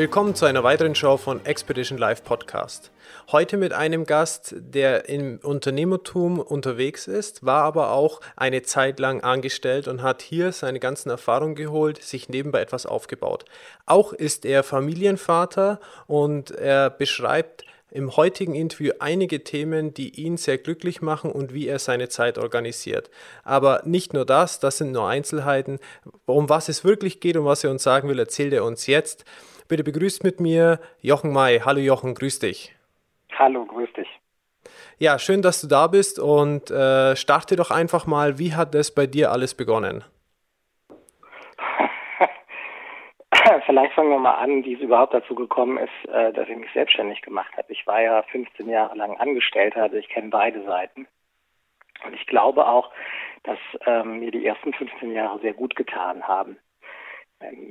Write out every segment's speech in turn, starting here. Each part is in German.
Willkommen zu einer weiteren Show von Expedition Live Podcast. Heute mit einem Gast, der im Unternehmertum unterwegs ist, war aber auch eine Zeit lang angestellt und hat hier seine ganzen Erfahrungen geholt, sich nebenbei etwas aufgebaut. Auch ist er Familienvater und er beschreibt im heutigen Interview einige Themen, die ihn sehr glücklich machen und wie er seine Zeit organisiert. Aber nicht nur das, das sind nur Einzelheiten. Um was es wirklich geht und was er uns sagen will, erzählt er uns jetzt. Bitte begrüßt mit mir Jochen May. Hallo Jochen, grüß dich. Hallo, grüß dich. Ja, schön, dass du da bist und äh, starte doch einfach mal, wie hat das bei dir alles begonnen? Vielleicht fangen wir mal an, wie es überhaupt dazu gekommen ist, äh, dass ich mich selbstständig gemacht habe. Ich war ja 15 Jahre lang Angestellter, also ich kenne beide Seiten. Und ich glaube auch, dass ähm, mir die ersten 15 Jahre sehr gut getan haben.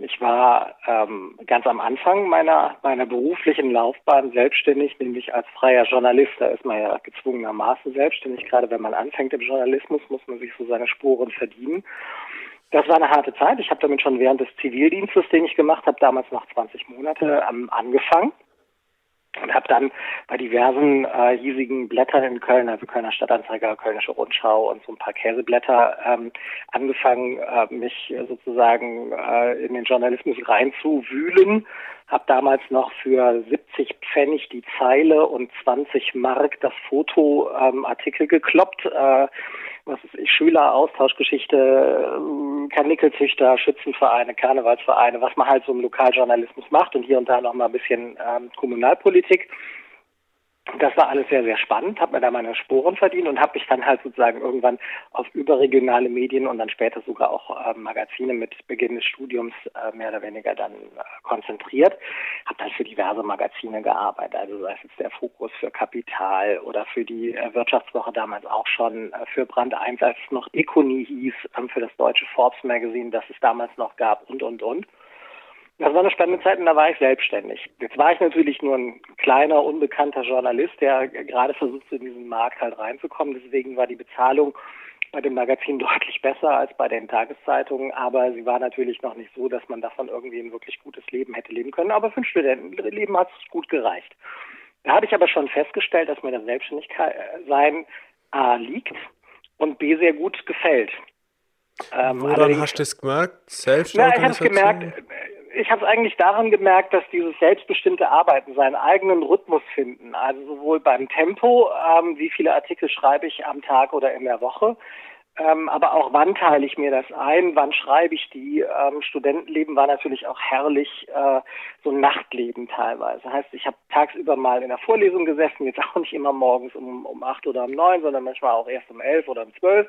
Ich war ähm, ganz am Anfang meiner, meiner beruflichen Laufbahn selbstständig, nämlich als freier Journalist. Da ist man ja gezwungenermaßen selbstständig. Gerade wenn man anfängt im Journalismus, muss man sich so seine Spuren verdienen. Das war eine harte Zeit. Ich habe damit schon während des Zivildienstes, den ich gemacht habe, damals noch 20 Monate, ähm, angefangen und habe dann bei diversen äh, hiesigen Blättern in Köln, also Kölner Stadtanzeiger, Kölnische Rundschau und so ein paar Käseblätter, ähm, angefangen, äh, mich sozusagen äh, in den Journalismus reinzuwühlen. Habe damals noch für 70 Pfennig die Zeile und 20 Mark das Fotoartikel ähm, gekloppt. Äh, was ist ich, Schüler, Austauschgeschichte, ähm, Karnickelzüchter, Schützenvereine, Karnevalsvereine, was man halt so im Lokaljournalismus macht und hier und da noch mal ein bisschen ähm, Kommunalpolitik. Das war alles sehr, sehr spannend, habe mir da meine Sporen verdient und habe mich dann halt sozusagen irgendwann auf überregionale Medien und dann später sogar auch äh, Magazine mit Beginn des Studiums äh, mehr oder weniger dann äh, konzentriert. Habe dann für diverse Magazine gearbeitet, also sei es jetzt der Fokus für Kapital oder für die äh, Wirtschaftswoche damals auch schon, äh, für Brand 1, als es noch Econi hieß, ähm, für das deutsche Forbes Magazine, das es damals noch gab und, und, und. Das war eine spannende Zeit und da war ich selbstständig. Jetzt war ich natürlich nur ein kleiner, unbekannter Journalist, der gerade versucht, in diesen Markt halt reinzukommen. Deswegen war die Bezahlung bei dem Magazin deutlich besser als bei den Tageszeitungen, aber sie war natürlich noch nicht so, dass man davon irgendwie ein wirklich gutes Leben hätte leben können. Aber für ein Studentenleben hat es gut gereicht. Da habe ich aber schon festgestellt, dass mir das Selbstständigsein A liegt und B sehr gut gefällt. Ähm, Woran hast du es gemerkt? Selbstorganisation? Ja, ich habe es gemerkt, ich habe es eigentlich daran gemerkt, dass dieses selbstbestimmte Arbeiten seinen eigenen Rhythmus finden, also sowohl beim Tempo, ähm, wie viele Artikel schreibe ich am Tag oder in der Woche, ähm, aber auch wann teile ich mir das ein, wann schreibe ich die. Ähm, Studentenleben war natürlich auch herrlich, äh, so ein Nachtleben teilweise. Heißt, ich habe tagsüber mal in der Vorlesung gesessen, jetzt auch nicht immer morgens um, um acht oder um neun, sondern manchmal auch erst um elf oder um zwölf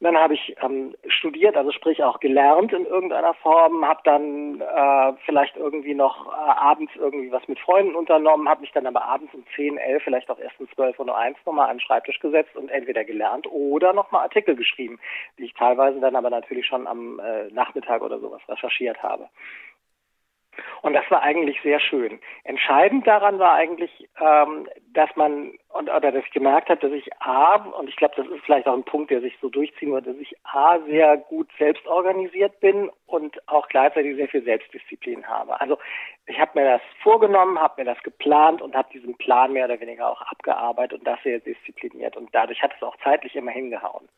dann habe ich ähm, studiert, also sprich auch gelernt in irgendeiner Form, habe dann äh, vielleicht irgendwie noch äh, abends irgendwie was mit Freunden unternommen, habe mich dann aber abends um 10, 11, vielleicht auch erst um 12 oder 1 nochmal an den Schreibtisch gesetzt und entweder gelernt oder nochmal Artikel geschrieben, die ich teilweise dann aber natürlich schon am äh, Nachmittag oder sowas recherchiert habe. Und das war eigentlich sehr schön. Entscheidend daran war eigentlich, ähm, dass man und oder dass ich gemerkt habe, dass ich A, und ich glaube, das ist vielleicht auch ein Punkt, der sich so durchziehen wird, dass ich A sehr gut selbst organisiert bin und auch gleichzeitig sehr viel Selbstdisziplin habe. Also ich habe mir das vorgenommen, habe mir das geplant und habe diesen Plan mehr oder weniger auch abgearbeitet und das sehr diszipliniert. Und dadurch hat es auch zeitlich immer hingehauen.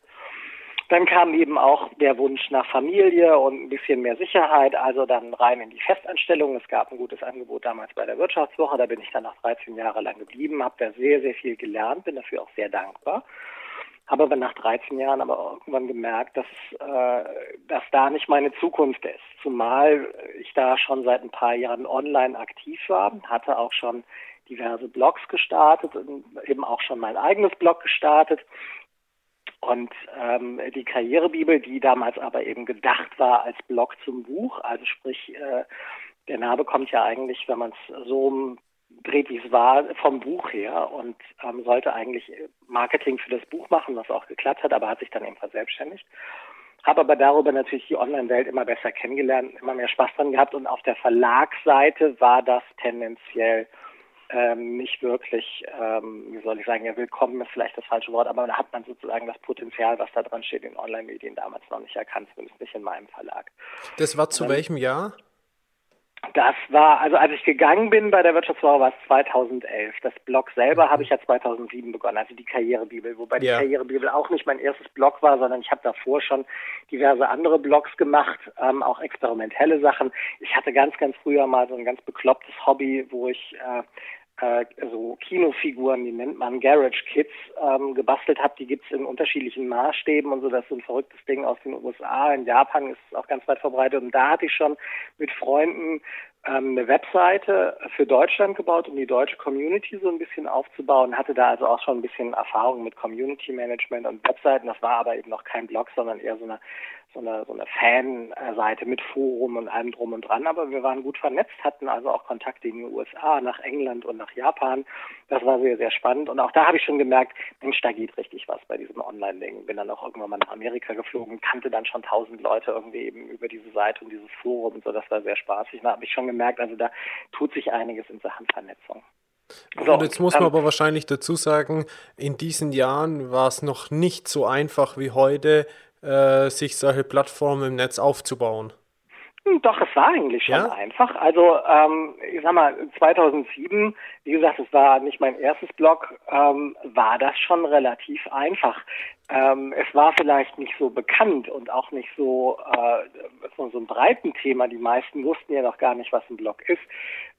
Dann kam eben auch der Wunsch nach Familie und ein bisschen mehr Sicherheit, also dann rein in die Festanstellung. Es gab ein gutes Angebot damals bei der Wirtschaftswoche, da bin ich dann noch 13 Jahre lang geblieben, habe da sehr, sehr viel gelernt, bin dafür auch sehr dankbar. Habe aber nach 13 Jahren aber irgendwann gemerkt, dass, äh, dass da nicht meine Zukunft ist. Zumal ich da schon seit ein paar Jahren online aktiv war, hatte auch schon diverse Blogs gestartet und eben auch schon mein eigenes Blog gestartet und ähm, die Karrierebibel, die damals aber eben gedacht war als Blog zum Buch, also sprich, äh, der Name kommt ja eigentlich, wenn man es so gedreht, wie es war, vom Buch her und ähm, sollte eigentlich Marketing für das Buch machen, was auch geklappt hat, aber hat sich dann eben verselbstständigt. Habe aber darüber natürlich die Online-Welt immer besser kennengelernt, immer mehr Spaß dran gehabt und auf der Verlagsseite war das tendenziell ähm, nicht wirklich, ähm, wie soll ich sagen, ja, willkommen ist vielleicht das falsche Wort, aber da hat man sozusagen das Potenzial, was da dran steht, in Online-Medien damals noch nicht erkannt, zumindest nicht in meinem Verlag. Das war zu ähm, welchem Jahr? Das war, also als ich gegangen bin bei der Wirtschaftswoche, war es 2011. Das Blog selber habe ich ja 2007 begonnen, also die Karrierebibel, wobei die ja. Karrierebibel auch nicht mein erstes Blog war, sondern ich habe davor schon diverse andere Blogs gemacht, ähm, auch experimentelle Sachen. Ich hatte ganz, ganz früher mal so ein ganz beklopptes Hobby, wo ich äh, äh, so Kinofiguren, die nennt man Garage Kids, ähm, gebastelt habe. Die gibt's in unterschiedlichen Maßstäben und so. Das ist so ein verrücktes Ding aus den USA. In Japan ist es auch ganz weit verbreitet. Und da hatte ich schon mit Freunden ähm, eine Webseite für Deutschland gebaut, um die deutsche Community so ein bisschen aufzubauen. Hatte da also auch schon ein bisschen Erfahrung mit Community Management und Webseiten. Das war aber eben noch kein Blog, sondern eher so eine so eine, so eine Fanseite mit Forum und allem drum und dran. Aber wir waren gut vernetzt, hatten also auch Kontakte in die USA, nach England und nach Japan. Das war sehr, sehr spannend. Und auch da habe ich schon gemerkt, Mensch, da geht richtig was bei diesem Online-Ding. Bin dann auch irgendwann mal nach Amerika geflogen, kannte dann schon tausend Leute irgendwie eben über diese Seite und dieses Forum und so. Das war sehr spaßig. Da habe ich schon gemerkt, also da tut sich einiges in Sachen Vernetzung. So, und jetzt muss man aber wahrscheinlich dazu sagen, in diesen Jahren war es noch nicht so einfach wie heute, äh, sich solche Plattformen im Netz aufzubauen? Hm, doch, es war eigentlich schon ja? einfach. Also ähm, ich sag mal, 2007, wie gesagt, es war nicht mein erstes Blog, ähm, war das schon relativ einfach. Ähm, es war vielleicht nicht so bekannt und auch nicht so, äh, so, so ein breiten Thema. Die meisten wussten ja noch gar nicht, was ein Blog ist.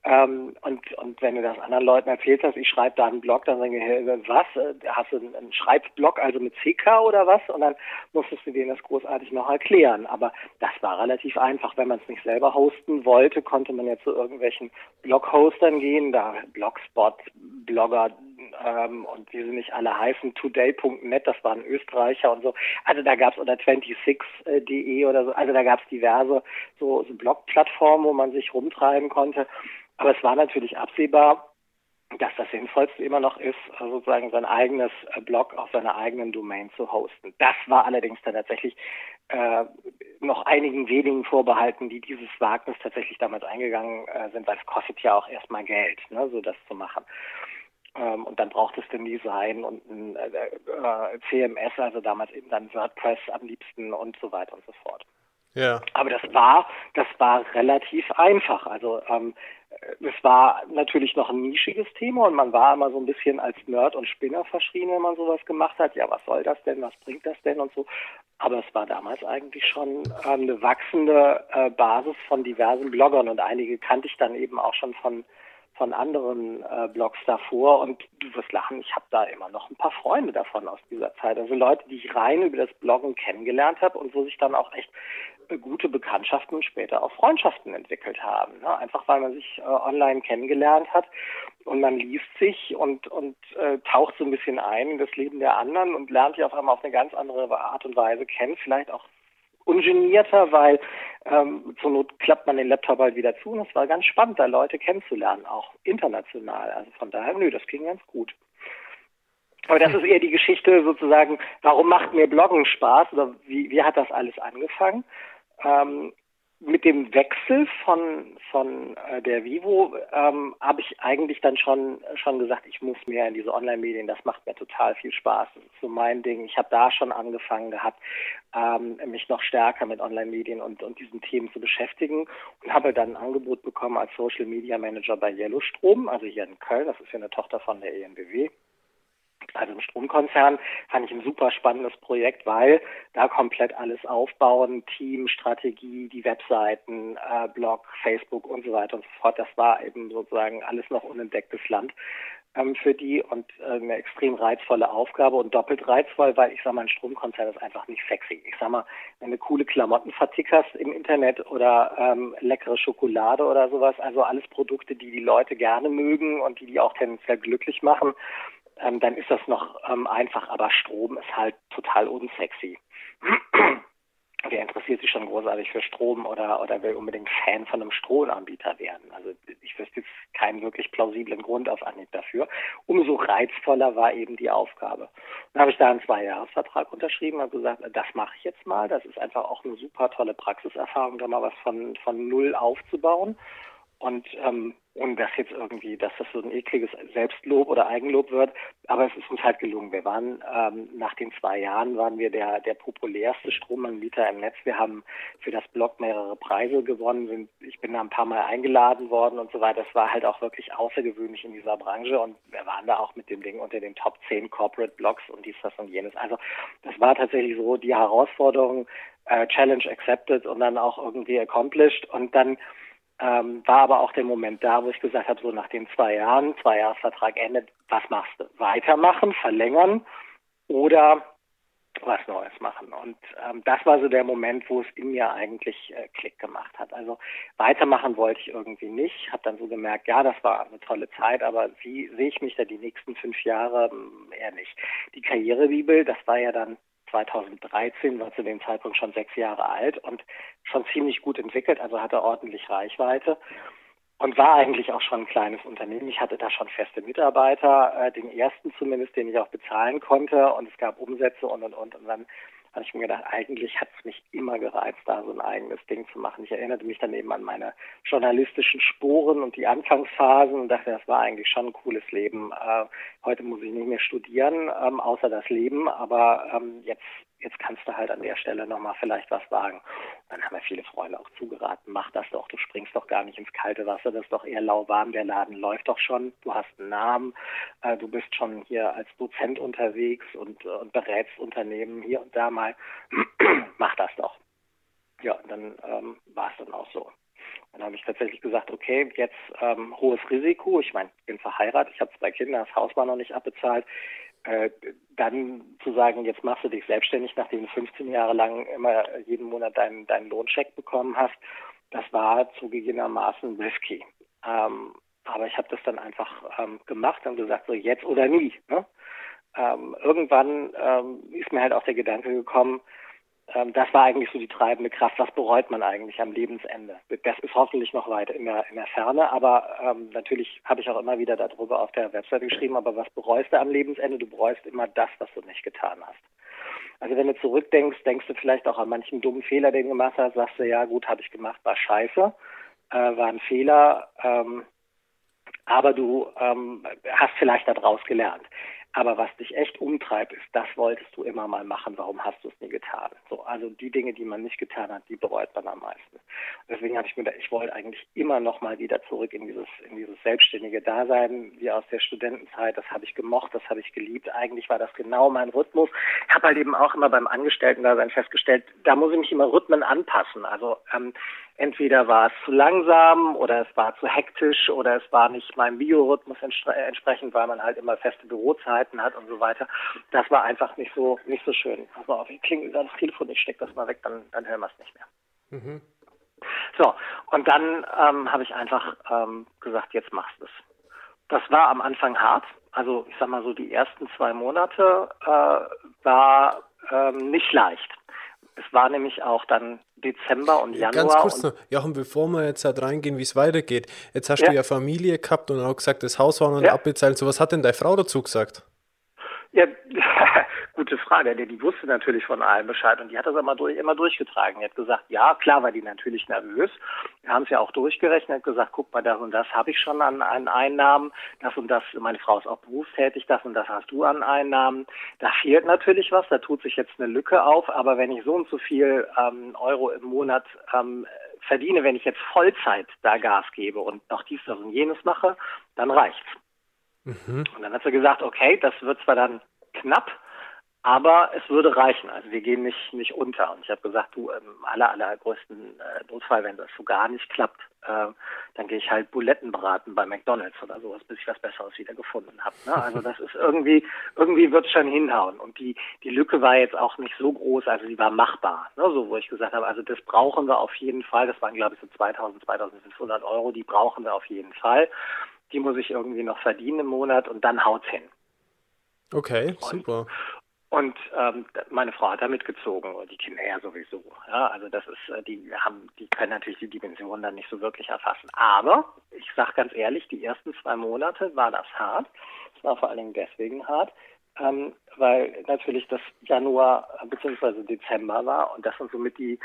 Ähm, und, und wenn du das anderen Leuten erzählst hast, ich schreibe da einen Blog, dann sagen die, was? Äh, hast du einen, Schreibblog, also mit CK oder was? Und dann musstest du denen das großartig noch erklären. Aber das war relativ einfach. Wenn man es nicht selber hosten wollte, konnte man ja zu irgendwelchen Blog-Hostern gehen, da Blogspot, Blogger, ähm, und wie sie nicht alle heißen, today.net, das waren Österreicher und so. Also da gab es oder 26.de oder so, also da gab es diverse so, so Blog-Plattformen, wo man sich rumtreiben konnte. Aber es war natürlich absehbar, dass das Sinnvollste immer noch ist, sozusagen sein eigenes äh, Blog auf seiner eigenen Domain zu hosten. Das war allerdings dann tatsächlich äh, noch einigen wenigen vorbehalten, die dieses Wagnis tatsächlich damals eingegangen äh, sind, weil es kostet ja auch erstmal Geld, ne, so das zu machen. Ähm, und dann braucht es den Design und ein äh, äh CMS, also damals eben dann WordPress am liebsten und so weiter und so fort. Ja. Aber das war, das war relativ einfach. Also ähm, es war natürlich noch ein nischiges Thema und man war immer so ein bisschen als Nerd und Spinner verschrien, wenn man sowas gemacht hat. Ja, was soll das denn? Was bringt das denn und so? Aber es war damals eigentlich schon äh, eine wachsende äh, Basis von diversen Bloggern und einige kannte ich dann eben auch schon von von anderen äh, Blogs davor und du wirst lachen, ich habe da immer noch ein paar Freunde davon aus dieser Zeit. Also Leute, die ich rein über das Bloggen kennengelernt habe und wo sich dann auch echt gute Bekanntschaften und später auch Freundschaften entwickelt haben. Ne? Einfach weil man sich äh, online kennengelernt hat und man liest sich und, und äh, taucht so ein bisschen ein in das Leben der anderen und lernt die auf einmal auf eine ganz andere Art und Weise kennen, vielleicht auch ungenierter, weil ähm, zur Not klappt man den Laptop halt wieder zu und es war ganz spannend, da Leute kennenzulernen, auch international. Also von daher, nö, das ging ganz gut. Aber das ist eher die Geschichte sozusagen, warum macht mir Bloggen Spaß oder wie, wie hat das alles angefangen? Ähm, mit dem Wechsel von von äh, der Vivo ähm, habe ich eigentlich dann schon schon gesagt, ich muss mehr in diese Online-Medien. Das macht mir total viel Spaß. Das ist so mein Ding. Ich habe da schon angefangen gehabt, ähm, mich noch stärker mit Online-Medien und und diesen Themen zu beschäftigen und habe dann ein Angebot bekommen als Social Media Manager bei Yellowstrom, also hier in Köln. Das ist ja eine Tochter von der ENBW also im Stromkonzern, fand ich ein super spannendes Projekt, weil da komplett alles aufbauen, Team, Strategie, die Webseiten, äh, Blog, Facebook und so weiter und so fort. Das war eben sozusagen alles noch unentdecktes Land ähm, für die und äh, eine extrem reizvolle Aufgabe und doppelt reizvoll, weil ich sag mal, ein Stromkonzern ist einfach nicht sexy. Ich sag mal, wenn du coole Klamotten vertickerst im Internet oder ähm, leckere Schokolade oder sowas, also alles Produkte, die die Leute gerne mögen und die die auch tendenziell glücklich machen, ähm, dann ist das noch ähm, einfach, aber Strom ist halt total unsexy. Wer interessiert sich schon großartig für Strom oder, oder will unbedingt Fan von einem Stromanbieter werden? Also ich wüsste jetzt keinen wirklich plausiblen Grund auf Anhieb dafür. Umso reizvoller war eben die Aufgabe. Dann habe ich da einen Zweijahresvertrag unterschrieben und gesagt, das mache ich jetzt mal. Das ist einfach auch eine super tolle Praxiserfahrung, da mal was von, von null aufzubauen. Und ähm, ohne dass jetzt irgendwie, dass das so ein ekliges Selbstlob oder Eigenlob wird, aber es ist uns halt gelungen. Wir waren ähm, nach den zwei Jahren waren wir der der populärste Stromanbieter im Netz. Wir haben für das Blog mehrere Preise gewonnen. Sind, ich bin da ein paar Mal eingeladen worden und so weiter. Das war halt auch wirklich außergewöhnlich in dieser Branche und wir waren da auch mit dem Ding unter den Top 10 Corporate Blogs und dies, das und jenes. Also das war tatsächlich so die Herausforderung, äh, Challenge accepted und dann auch irgendwie accomplished und dann ähm, war aber auch der Moment da, wo ich gesagt habe, so nach den zwei Jahren, zwei Jahresvertrag endet, was machst du? Weitermachen, verlängern oder was Neues machen. Und ähm, das war so der Moment, wo es in mir eigentlich äh, Klick gemacht hat. Also weitermachen wollte ich irgendwie nicht. Habe dann so gemerkt, ja, das war eine tolle Zeit, aber wie sehe ich mich da die nächsten fünf Jahre? Hm, eher nicht. Die Karrierebibel, das war ja dann 2013, war zu dem Zeitpunkt schon sechs Jahre alt und schon ziemlich gut entwickelt, also hatte ordentlich Reichweite und war eigentlich auch schon ein kleines Unternehmen. Ich hatte da schon feste Mitarbeiter, äh, den ersten zumindest, den ich auch bezahlen konnte und es gab Umsätze und und und und dann habe ich mir gedacht, eigentlich hat es mich immer gereizt, da so ein eigenes Ding zu machen. Ich erinnerte mich dann eben an meine journalistischen Sporen und die Anfangsphasen und dachte, das war eigentlich schon ein cooles Leben. Äh, heute muss ich nicht mehr studieren, ähm, außer das Leben, aber ähm, jetzt jetzt kannst du halt an der Stelle nochmal vielleicht was wagen. Dann haben mir viele Freunde auch zugeraten, mach das doch, du springst doch gar nicht ins kalte Wasser, das ist doch eher lauwarm, der Laden läuft doch schon, du hast einen Namen, äh, du bist schon hier als Dozent unterwegs und, und berätst Unternehmen hier und da mal, mach das doch. Ja, und dann ähm, war es dann auch so. Dann habe ich tatsächlich gesagt, okay, jetzt ähm, hohes Risiko. Ich meine, ich bin verheiratet, ich habe zwei Kinder, das Haus war noch nicht abbezahlt äh, dann zu sagen, jetzt machst du dich selbstständig, nachdem du 15 Jahre lang immer jeden Monat deinen, deinen Lohncheck bekommen hast, das war zugegebenermaßen risky. Ähm, aber ich habe das dann einfach ähm, gemacht und gesagt, so jetzt oder nie. Ne? Ähm, irgendwann ähm, ist mir halt auch der Gedanke gekommen, das war eigentlich so die treibende Kraft. Was bereut man eigentlich am Lebensende? Das ist hoffentlich noch weit in der, in der Ferne, aber ähm, natürlich habe ich auch immer wieder darüber auf der Webseite geschrieben, aber was bereust du am Lebensende? Du bereust immer das, was du nicht getan hast. Also wenn du zurückdenkst, denkst du vielleicht auch an manchen dummen Fehler, den du gemacht hast, sagst du, ja gut, habe ich gemacht, war scheiße, äh, war ein Fehler, ähm, aber du ähm, hast vielleicht daraus gelernt. Aber was dich echt umtreibt, ist, das wolltest du immer mal machen, warum hast du es nie getan? So, also die Dinge, die man nicht getan hat, die bereut man am meisten. Deswegen habe ich mir gedacht, ich wollte eigentlich immer noch mal wieder zurück in dieses, in dieses selbstständige Dasein, wie aus der Studentenzeit. Das habe ich gemocht, das habe ich geliebt. Eigentlich war das genau mein Rhythmus. Ich habe halt eben auch immer beim Angestellten-Dasein festgestellt, da muss ich mich immer Rhythmen anpassen. Also ähm, entweder war es zu langsam oder es war zu hektisch oder es war nicht meinem Biorhythmus entsprechend, weil man halt immer feste Bürozeiten hat und so weiter. Das war einfach nicht so nicht so schön. Also auf, ich klinge über das Telefon, ich stecke das mal weg, dann, dann hören wir es nicht mehr. Mhm. So, und dann ähm, habe ich einfach ähm, gesagt, jetzt machst du es. Das war am Anfang hart. Also ich sag mal so, die ersten zwei Monate äh, war ähm, nicht leicht. Es war nämlich auch dann Dezember und Januar. Ganz kurz noch, Jochen, bevor wir jetzt halt reingehen, wie es weitergeht. Jetzt hast ja. du ja Familie gehabt und auch gesagt, das Haus war noch ja. abbezahlt. So, was hat denn deine Frau dazu gesagt? Ja, gute Frage. Die, wusste natürlich von allem Bescheid und die hat das immer, durch, immer durchgetragen. Die hat gesagt, ja, klar war die natürlich nervös. Wir haben es ja auch durchgerechnet, gesagt, guck mal, das und das habe ich schon an, an Einnahmen, das und das, meine Frau ist auch berufstätig, das und das hast du an Einnahmen. Da fehlt natürlich was, da tut sich jetzt eine Lücke auf, aber wenn ich so und so viel ähm, Euro im Monat ähm, verdiene, wenn ich jetzt Vollzeit da Gas gebe und noch dies, das und jenes mache, dann reicht's. Mhm. Und dann hat sie gesagt, okay, das wird zwar dann knapp, aber es würde reichen. Also wir gehen nicht, nicht unter. Und ich habe gesagt, du, im aller, allergrößten äh, Notfall, wenn das so gar nicht klappt, äh, dann gehe ich halt Buletten beraten bei McDonalds oder sowas, bis ich was Besseres wieder gefunden habe. Ne? Also das ist irgendwie, irgendwie wird es schon hinhauen. Und die, die Lücke war jetzt auch nicht so groß, also die war machbar. Ne? So, wo ich gesagt habe, also das brauchen wir auf jeden Fall. Das waren, glaube ich, so 2000, 2500 Euro, die brauchen wir auf jeden Fall die muss ich irgendwie noch verdienen im Monat und dann haut's hin. Okay, super. Und ähm, meine Frau hat da mitgezogen und die Kinder ja sowieso. Ja, also das ist, äh, die haben, die können natürlich die Dimension dann nicht so wirklich erfassen. Aber ich sage ganz ehrlich, die ersten zwei Monate war das hart. Es war vor allen Dingen deswegen hart, ähm, weil natürlich das Januar bzw. Dezember war und das sind somit die,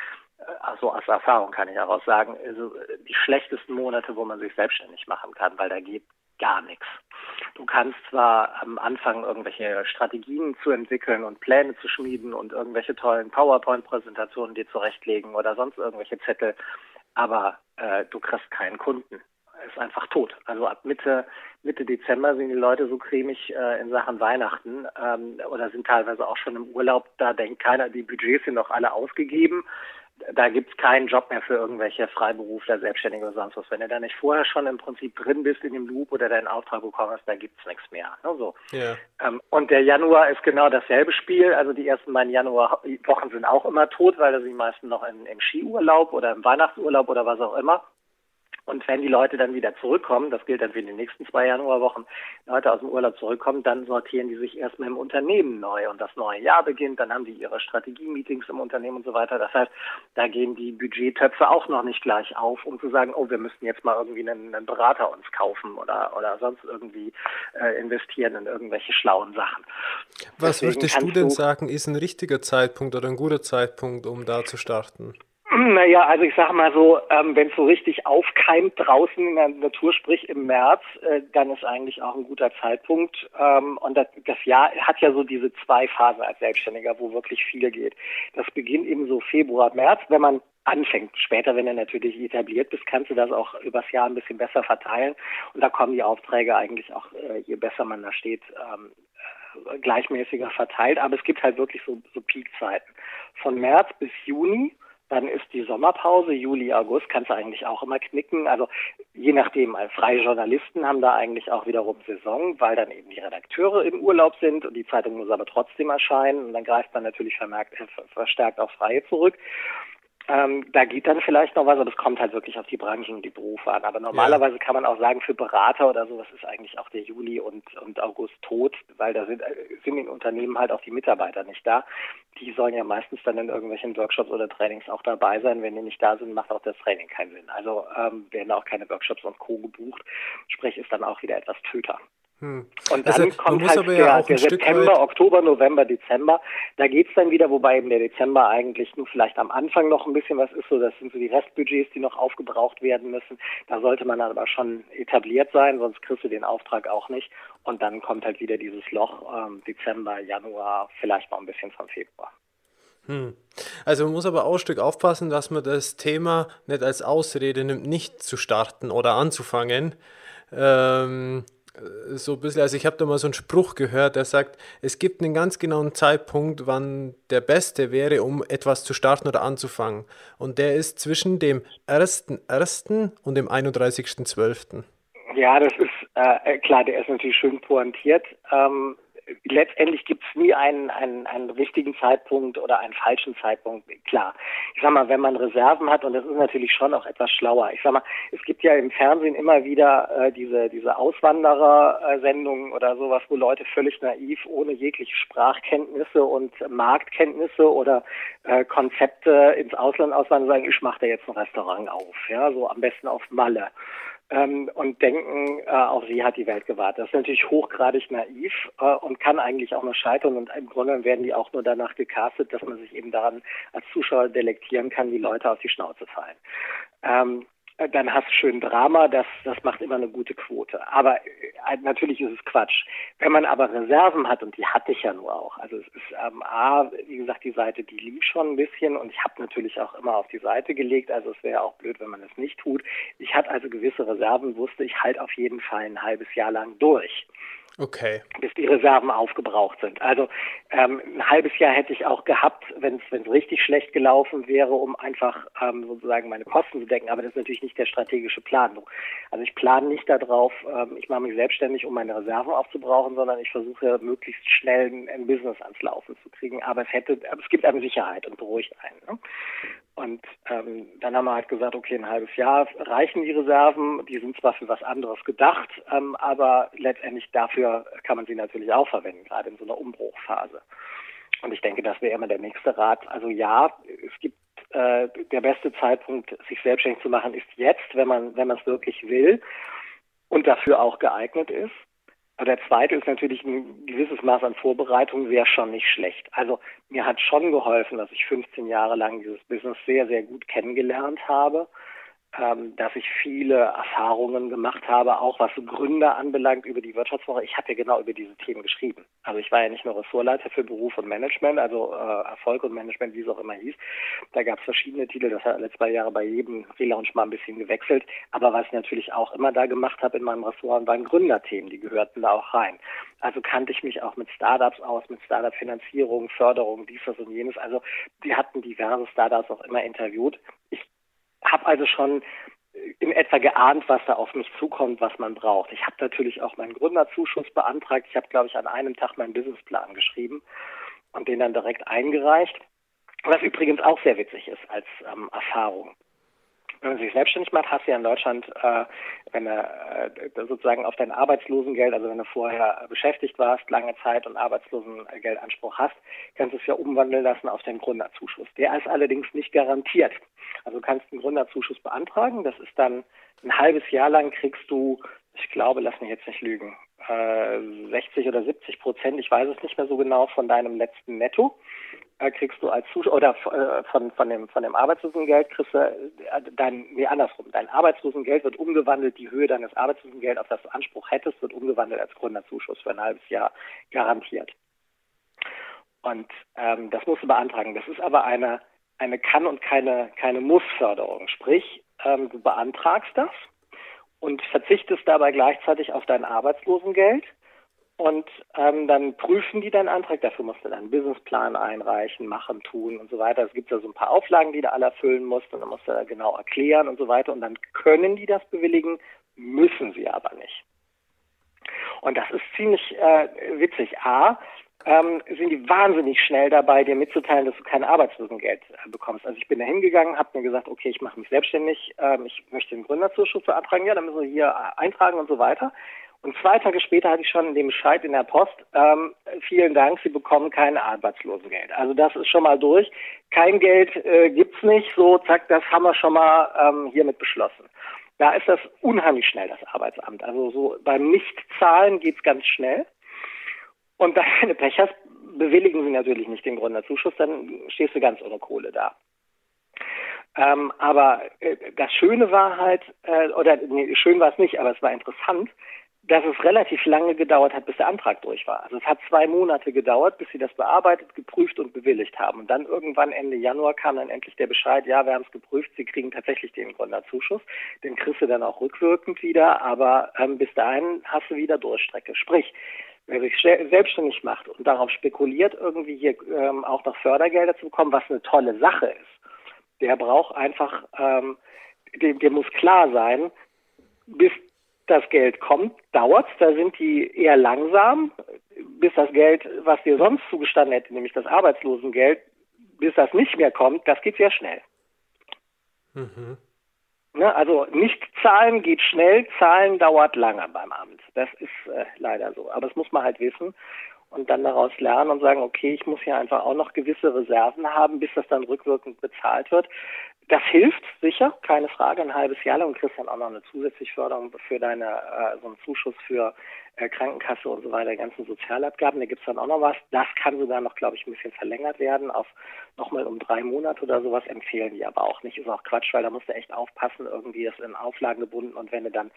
also aus Erfahrung kann ich daraus sagen, also die schlechtesten Monate, wo man sich selbstständig machen kann, weil da geht gar nichts. Du kannst zwar am Anfang irgendwelche Strategien zu entwickeln und Pläne zu schmieden und irgendwelche tollen PowerPoint-Präsentationen dir zurechtlegen oder sonst irgendwelche Zettel, aber äh, du kriegst keinen Kunden. Ist einfach tot. Also ab Mitte Mitte Dezember sind die Leute so cremig äh, in Sachen Weihnachten ähm, oder sind teilweise auch schon im Urlaub. Da denkt keiner, die Budgets sind noch alle ausgegeben da gibt's keinen Job mehr für irgendwelche Freiberufler, Selbstständige oder sonst was. Wenn du da nicht vorher schon im Prinzip drin bist in dem Loop oder deinen Auftrag bekommen hast, da gibt's nichts mehr. Ne, so. Ja. Ähm, und der Januar ist genau dasselbe Spiel. Also die ersten beiden Januarwochen sind auch immer tot, weil da sind die meisten noch in, im Skiurlaub oder im Weihnachtsurlaub oder was auch immer. Und wenn die Leute dann wieder zurückkommen, das gilt dann für die nächsten zwei Januarwochen, Leute aus dem Urlaub zurückkommen, dann sortieren die sich erstmal im Unternehmen neu und das neue Jahr beginnt, dann haben die ihre Strategie-Meetings im Unternehmen und so weiter. Das heißt, da gehen die Budgettöpfe auch noch nicht gleich auf, um zu sagen, oh, wir müssten jetzt mal irgendwie einen, einen Berater uns kaufen oder, oder sonst irgendwie äh, investieren in irgendwelche schlauen Sachen. Was Deswegen würdest du denn sagen, ist ein richtiger Zeitpunkt oder ein guter Zeitpunkt, um da zu starten? Naja, also ich sage mal so, ähm, wenn es so richtig aufkeimt draußen in der Natur, sprich im März, äh, dann ist eigentlich auch ein guter Zeitpunkt. Ähm, und das, das Jahr hat ja so diese zwei Phasen als Selbstständiger, wo wirklich viel geht. Das beginnt eben so Februar, März, wenn man anfängt. Später, wenn du natürlich etabliert bist, kannst du das auch übers Jahr ein bisschen besser verteilen. Und da kommen die Aufträge eigentlich auch, äh, je besser man da steht, ähm, äh, gleichmäßiger verteilt. Aber es gibt halt wirklich so, so Peakzeiten. Von März bis Juni dann ist die Sommerpause, Juli, August, kannst du eigentlich auch immer knicken. Also je nachdem, freie Journalisten haben da eigentlich auch wiederum Saison, weil dann eben die Redakteure im Urlaub sind und die Zeitung muss aber trotzdem erscheinen. Und dann greift man natürlich vermerkt, äh, verstärkt auf Freie zurück. Ähm, da geht dann vielleicht noch was, aber es kommt halt wirklich auf die Branchen und die Berufe an. Aber normalerweise ja. kann man auch sagen, für Berater oder sowas ist eigentlich auch der Juli und, und August tot, weil da sind, äh, sind in Unternehmen halt auch die Mitarbeiter nicht da. Die sollen ja meistens dann in irgendwelchen Workshops oder Trainings auch dabei sein. Wenn die nicht da sind, macht auch das Training keinen Sinn. Also ähm, werden auch keine Workshops und Co. gebucht. Sprich, ist dann auch wieder etwas Töter. Hm. Und dann also, kommt halt der, ja der September, Oktober, November, Dezember. Da geht's dann wieder, wobei eben der Dezember eigentlich nur vielleicht am Anfang noch ein bisschen was ist. So, das sind so die Restbudgets, die noch aufgebraucht werden müssen. Da sollte man aber schon etabliert sein, sonst kriegst du den Auftrag auch nicht. Und dann kommt halt wieder dieses Loch ähm, Dezember, Januar, vielleicht noch ein bisschen vom Februar. Hm. Also man muss aber auch ein Stück aufpassen, dass man das Thema nicht als Ausrede nimmt, nicht zu starten oder anzufangen. Ähm, so ein bisschen, also ich habe da mal so einen Spruch gehört, der sagt, es gibt einen ganz genauen Zeitpunkt, wann der beste wäre, um etwas zu starten oder anzufangen. Und der ist zwischen dem 1.1. und dem 31.12. Ja, das ist äh, klar, der ist natürlich schön pointiert. Ähm, letztendlich gibt es nie einen, einen, einen richtigen Zeitpunkt oder einen falschen Zeitpunkt. Klar, ich sag mal, wenn man Reserven hat, und das ist natürlich schon auch etwas schlauer. Ich sag mal, es gibt ja im Fernsehen immer wieder äh, diese, diese Auswanderer-Sendungen oder sowas, wo Leute völlig naiv, ohne jegliche Sprachkenntnisse und Marktkenntnisse oder äh, Konzepte ins Ausland auswandern und sagen, ich mache da jetzt ein Restaurant auf. Ja, so am besten auf Malle ähm, und denken, äh, auf sie hat die Welt gewartet. Das ist natürlich hochgradig naiv äh, und kann eigentlich auch nur scheitern und im Grunde werden die auch nur danach gecastet, dass man sich eben daran als Zuschauer delektieren kann, wie Leute auf die Schnauze fallen. Ähm, dann hast du schön Drama, das, das macht immer eine gute Quote. Aber äh, natürlich ist es Quatsch. Wenn man aber Reserven hat, und die hatte ich ja nur auch, also es ist ähm, A, wie gesagt, die Seite, die lief schon ein bisschen und ich habe natürlich auch immer auf die Seite gelegt, also es wäre auch blöd, wenn man das nicht tut. Ich hatte also gewisse Reserven, wusste ich halt auf jeden Fall ein halbes Jahr lang durch. Okay. Bis die Reserven aufgebraucht sind. Also ähm, ein halbes Jahr hätte ich auch gehabt, wenn es richtig schlecht gelaufen wäre, um einfach ähm, sozusagen meine Kosten zu decken. Aber das ist natürlich nicht der strategische Plan. Also ich plane nicht darauf, ähm, ich mache mich selbstständig, um meine Reserven aufzubrauchen, sondern ich versuche möglichst schnell ein, ein Business ans Laufen zu kriegen. Aber es hätte, es gibt eine Sicherheit und beruhigt einen. Ne? Und ähm, dann haben wir halt gesagt, okay, ein halbes Jahr reichen die Reserven. Die sind zwar für was anderes gedacht, ähm, aber letztendlich dafür kann man sie natürlich auch verwenden, gerade in so einer Umbruchphase. Und ich denke, das wäre immer der nächste Rat. Also ja, es gibt äh, der beste Zeitpunkt, sich selbstständig zu machen, ist jetzt, wenn man wenn man es wirklich will und dafür auch geeignet ist. Aber der zweite ist natürlich ein gewisses Maß an Vorbereitung wäre schon nicht schlecht. Also mir hat schon geholfen, dass ich 15 Jahre lang dieses Business sehr, sehr gut kennengelernt habe ähm, dass ich viele Erfahrungen gemacht habe, auch was so Gründer anbelangt über die Wirtschaftswoche. Ich habe ja genau über diese Themen geschrieben. Also ich war ja nicht nur Ressortleiter für Beruf und Management, also äh, Erfolg und Management, wie es auch immer hieß. Da gab es verschiedene Titel, das hat alle zwei Jahre bei jedem Relaunch mal ein bisschen gewechselt. Aber was ich natürlich auch immer da gemacht habe in meinem Ressort, waren Gründerthemen, die gehörten da auch rein. Also kannte ich mich auch mit Startups aus, mit Startup-Finanzierung, Förderung, dies, das und jenes. Also die hatten diverse Startups auch immer interviewt. Ich habe also schon in etwa geahnt, was da auf mich zukommt, was man braucht. Ich habe natürlich auch meinen Gründerzuschuss beantragt. Ich habe, glaube ich, an einem Tag meinen Businessplan geschrieben und den dann direkt eingereicht. Was übrigens auch sehr witzig ist als ähm, Erfahrung wenn man sich selbstständig macht, hast du ja in Deutschland, äh, wenn du äh, sozusagen auf dein Arbeitslosengeld, also wenn du vorher beschäftigt warst, lange Zeit und Arbeitslosengeldanspruch hast, kannst du es ja umwandeln lassen auf den Gründerzuschuss. Der ist allerdings nicht garantiert. Also du kannst einen Gründerzuschuss beantragen. Das ist dann ein halbes Jahr lang kriegst du, ich glaube, lass mich jetzt nicht lügen, äh, 60 oder 70 Prozent, ich weiß es nicht mehr so genau, von deinem letzten Netto äh, kriegst du als Zuschauer oder äh, von, von dem von dem Arbeitslosengeld kriegst du äh, dein nee andersrum. Dein Arbeitslosengeld wird umgewandelt die Höhe deines Arbeitslosengelds auf das du Anspruch hättest wird umgewandelt als Gründerzuschuss für ein halbes Jahr garantiert. Und ähm, das musst du beantragen. Das ist aber eine eine kann und keine keine Muss-Förderung. Sprich ähm, du beantragst das und verzichtest dabei gleichzeitig auf dein Arbeitslosengeld und ähm, dann prüfen die deinen Antrag. Dafür musst du dann einen Businessplan einreichen, machen, tun und so weiter. Es gibt ja so ein paar Auflagen, die du alle erfüllen musst und dann musst du da genau erklären und so weiter. Und dann können die das bewilligen, müssen sie aber nicht. Und das ist ziemlich äh, witzig. A, ähm, sind die wahnsinnig schnell dabei, dir mitzuteilen, dass du kein Arbeitslosengeld äh, bekommst. Also ich bin da hingegangen, habe mir gesagt, okay, ich mache mich selbstständig, ähm, ich möchte den Gründerzuschuss beantragen, ja, dann müssen wir hier äh, eintragen und so weiter. Und zwei Tage später hatte ich schon den Bescheid in der Post, ähm, vielen Dank, Sie bekommen kein Arbeitslosengeld. Also das ist schon mal durch. Kein Geld äh, gibt's nicht, so zack, das haben wir schon mal ähm, hiermit beschlossen. Da ist das unheimlich schnell, das Arbeitsamt. Also so beim Nichtzahlen geht's ganz schnell. Und da du Pech hast, bewilligen sie natürlich nicht den Gründerzuschuss, dann stehst du ganz ohne Kohle da. Ähm, aber äh, das Schöne war halt, äh, oder nee, schön war es nicht, aber es war interessant, dass es relativ lange gedauert hat, bis der Antrag durch war. Also es hat zwei Monate gedauert, bis sie das bearbeitet, geprüft und bewilligt haben. Und dann irgendwann Ende Januar kam dann endlich der Bescheid, ja, wir haben es geprüft, Sie kriegen tatsächlich den Gründerzuschuss. Den kriegst du dann auch rückwirkend wieder, aber ähm, bis dahin hast du wieder Durchstrecke. Sprich, wer sich selbstständig macht und darauf spekuliert, irgendwie hier ähm, auch noch Fördergelder zu bekommen, was eine tolle Sache ist, der braucht einfach, ähm, dem, dem muss klar sein, bis das Geld kommt, dauert da sind die eher langsam, bis das Geld, was dir sonst zugestanden hätte, nämlich das Arbeitslosengeld, bis das nicht mehr kommt, das geht sehr schnell. Mhm. Ne, also nicht zahlen geht schnell, zahlen dauert lange beim Amt. Das ist äh, leider so. Aber das muss man halt wissen und dann daraus lernen und sagen, okay, ich muss hier einfach auch noch gewisse Reserven haben, bis das dann rückwirkend bezahlt wird. Das hilft sicher, keine Frage, ein halbes Jahr lang und kriegst dann auch noch eine zusätzliche Förderung für deine, äh, so einen Zuschuss für Krankenkasse und so weiter, ganzen Sozialabgaben. Da gibt's dann auch noch was. Das kann sogar noch, glaube ich, ein bisschen verlängert werden auf nochmal um drei Monate oder sowas, empfehlen die aber auch nicht. Ist auch Quatsch, weil da musst du echt aufpassen, irgendwie ist in Auflagen gebunden und wenn du dann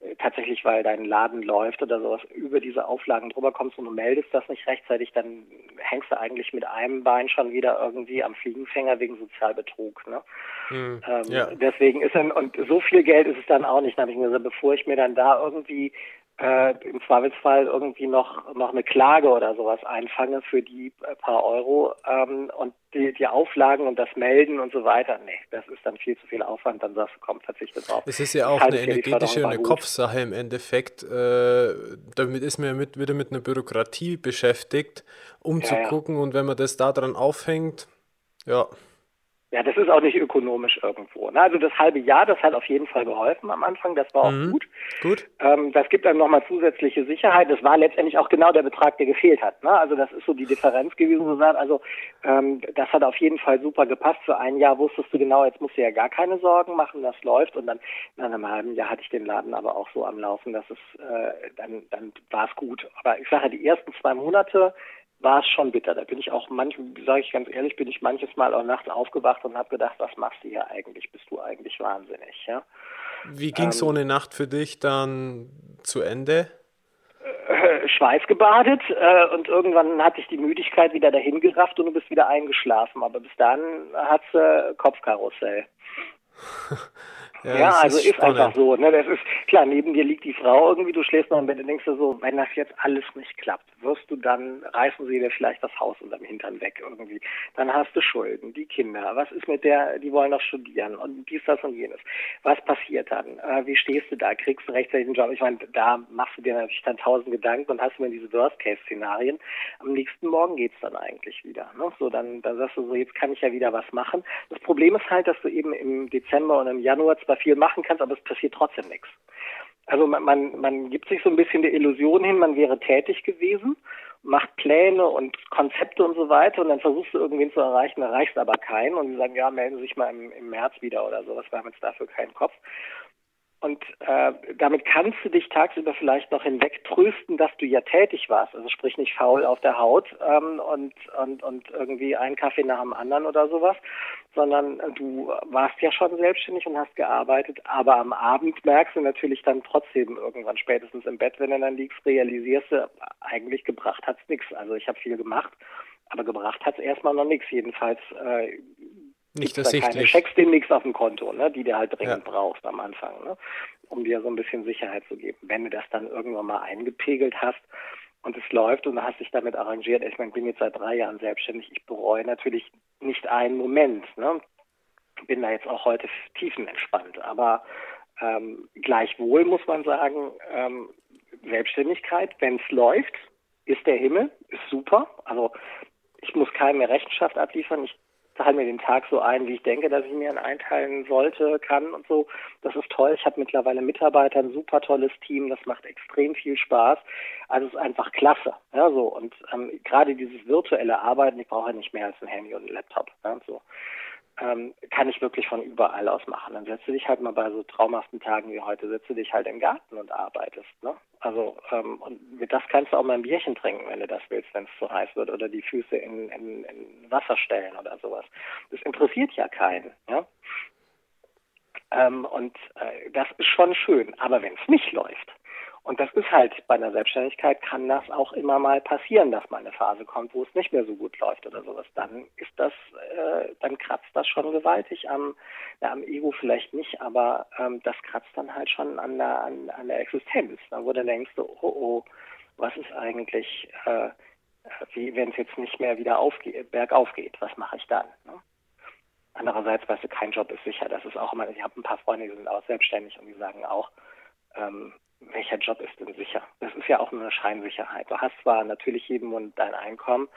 äh, tatsächlich, weil dein Laden läuft oder sowas, über diese Auflagen drüber kommst und du meldest das nicht rechtzeitig, dann hängst du eigentlich mit einem Bein schon wieder irgendwie am Fliegenfänger wegen Sozialbetrug. Ne? Mhm, ähm, ja. Deswegen ist dann, und so viel Geld ist es dann auch nicht. Habe ich mir gesagt, bevor ich mir dann da irgendwie äh, im Zweifelsfall irgendwie noch noch eine Klage oder sowas einfange für die äh, paar Euro ähm, und die, die Auflagen und das Melden und so weiter. Nee, das ist dann viel zu viel Aufwand, dann sagst du, komm, verzichte drauf. Es ist ja auch eine energetische und eine Kopfsache im Endeffekt. Äh, damit ist man ja mit, wieder mit einer Bürokratie beschäftigt, um ja, zu gucken ja. und wenn man das da dran aufhängt, ja. Ja, das ist auch nicht ökonomisch irgendwo. Ne? Also das halbe Jahr, das hat auf jeden Fall geholfen am Anfang, das war auch mhm. gut. Gut. Ähm, das gibt einem nochmal zusätzliche Sicherheit. Das war letztendlich auch genau der Betrag, der gefehlt hat. Ne? Also das ist so die Differenz gewesen, so. Also ähm, das hat auf jeden Fall super gepasst. Für ein Jahr wusstest du genau, jetzt musst du ja gar keine Sorgen machen, das läuft. Und dann nach einem halben Jahr hatte ich den Laden aber auch so am Laufen, dass es äh, dann, dann war es gut. Aber ich sage, die ersten zwei Monate war es schon bitter. Da bin ich auch manchmal, sage ich ganz ehrlich, bin ich manches Mal auch nachts aufgewacht und habe gedacht, was machst du hier eigentlich? Bist du eigentlich wahnsinnig? Ja? Wie ging ähm, so eine Nacht für dich dann zu Ende? Äh, schweißgebadet äh, und irgendwann hatte ich die Müdigkeit wieder dahin gerafft und du bist wieder eingeschlafen. Aber bis dann hat äh, Kopfkarussell. Ja, ja also ist, ist einfach so. Ne? Das ist klar, neben dir liegt die Frau irgendwie, du schläfst noch im Bett und denkst dir so, wenn das jetzt alles nicht klappt, wirst du dann, reißen sie dir vielleicht das Haus unterm Hintern weg irgendwie. Dann hast du Schulden, die Kinder, was ist mit der, die wollen noch studieren und dies, das und jenes. Was passiert dann? Äh, wie stehst du da? Kriegst du rechtzeitig einen Job? Ich meine, da machst du dir natürlich dann tausend Gedanken und hast immer diese Worst-Case-Szenarien. Am nächsten Morgen geht's dann eigentlich wieder. Ne? So, dann, dann sagst du so, jetzt kann ich ja wieder was machen. Das Problem ist halt, dass du eben im Dezember und im Januar viel machen kannst, aber es passiert trotzdem nichts. Also man, man, man gibt sich so ein bisschen der Illusion hin, man wäre tätig gewesen, macht Pläne und Konzepte und so weiter und dann versuchst du irgendwen zu erreichen, erreichst aber keinen und die sagen, ja, melden Sie sich mal im, im März wieder oder sowas, wir haben jetzt dafür keinen Kopf. Und äh, damit kannst du dich tagsüber vielleicht noch hinweg trösten, dass du ja tätig warst. Also sprich nicht faul auf der Haut ähm, und, und, und irgendwie ein Kaffee nach dem anderen oder sowas, sondern du warst ja schon selbstständig und hast gearbeitet. Aber am Abend merkst du natürlich dann trotzdem irgendwann spätestens im Bett, wenn du dann liegst, realisierst du, eigentlich gebracht hat's nichts. Also ich habe viel gemacht, aber gebracht hat's erstmal noch nichts. Jedenfalls äh, nicht ersichtlich. Keine Checks demnächst auf dem Konto, ne, die du halt dringend ja. brauchst am Anfang, ne, um dir so ein bisschen Sicherheit zu geben. Wenn du das dann irgendwann mal eingepegelt hast und es läuft und du hast dich damit arrangiert, ich meine, ich bin jetzt seit drei Jahren selbstständig, ich bereue natürlich nicht einen Moment, ne, bin da jetzt auch heute tiefenentspannt, aber ähm, gleichwohl muss man sagen, ähm, Selbstständigkeit, wenn es läuft, ist der Himmel, ist super. Also ich muss keine Rechenschaft abliefern. Ich teile mir den Tag so ein, wie ich denke, dass ich mir ihn einteilen sollte, kann und so. Das ist toll. Ich habe mittlerweile Mitarbeiter, ein super tolles Team, das macht extrem viel Spaß. Also es ist einfach klasse. Ja, so. Und ähm, gerade dieses virtuelle Arbeiten, ich brauche ja nicht mehr als ein Handy und ein Laptop. Ja, so ähm, kann ich wirklich von überall aus machen. Dann setze dich halt mal bei so traumhaften Tagen wie heute, setze dich halt im Garten und arbeitest. Ne? Also ähm, und mit das kannst du auch mal ein Bierchen trinken, wenn du das willst, wenn es zu heiß wird oder die Füße in, in, in Wasser stellen oder sowas. Das interessiert ja keinen. Ja? Ähm, und äh, das ist schon schön. Aber wenn es nicht läuft, und das ist halt bei einer Selbstständigkeit kann das auch immer mal passieren, dass mal eine Phase kommt, wo es nicht mehr so gut läuft oder sowas. Dann ist das, äh, dann kratzt das schon gewaltig am, ja, am Ego vielleicht nicht, aber ähm, das kratzt dann halt schon an der, an, an der Existenz. Da wo du denkst, oh, oh, was ist eigentlich, äh, wie wenn es jetzt nicht mehr wieder aufgeht, bergauf geht, was mache ich dann? Ne? Andererseits, weißt du, kein Job ist sicher. Das ist auch immer, ich habe ein paar Freunde, die sind auch selbstständig und die sagen auch, ähm, welcher Job ist denn sicher? Das ist ja auch nur eine Scheinsicherheit. Du hast zwar natürlich jeden Monat dein Einkommen,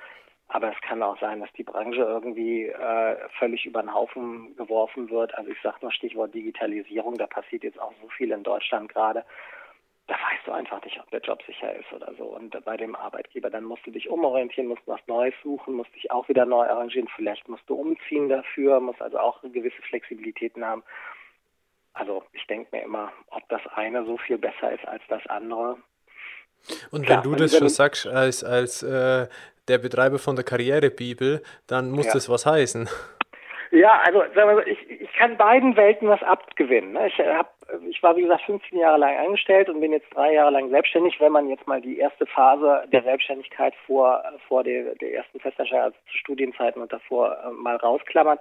aber es kann auch sein, dass die Branche irgendwie äh, völlig über den Haufen geworfen wird. Also ich sage nur Stichwort Digitalisierung, da passiert jetzt auch so viel in Deutschland gerade. Da weißt du einfach nicht, ob der Job sicher ist oder so. Und bei dem Arbeitgeber, dann musst du dich umorientieren, musst was Neues suchen, musst dich auch wieder neu arrangieren. Vielleicht musst du umziehen dafür, musst also auch gewisse Flexibilitäten haben. Also ich denke mir immer, ob das eine so viel besser ist als das andere. Und Klar, wenn du das schon sagst als, als äh, der Betreiber von der Karrierebibel, dann muss ja. das was heißen. Ja, also sagen wir so, ich, ich kann beiden Welten was abgewinnen. Ne? Ich habe ich war wie gesagt 15 Jahre lang angestellt und bin jetzt drei Jahre lang selbstständig. Wenn man jetzt mal die erste Phase der Selbstständigkeit vor vor der, der ersten Festanstellung, also zu Studienzeiten und davor äh, mal rausklammern,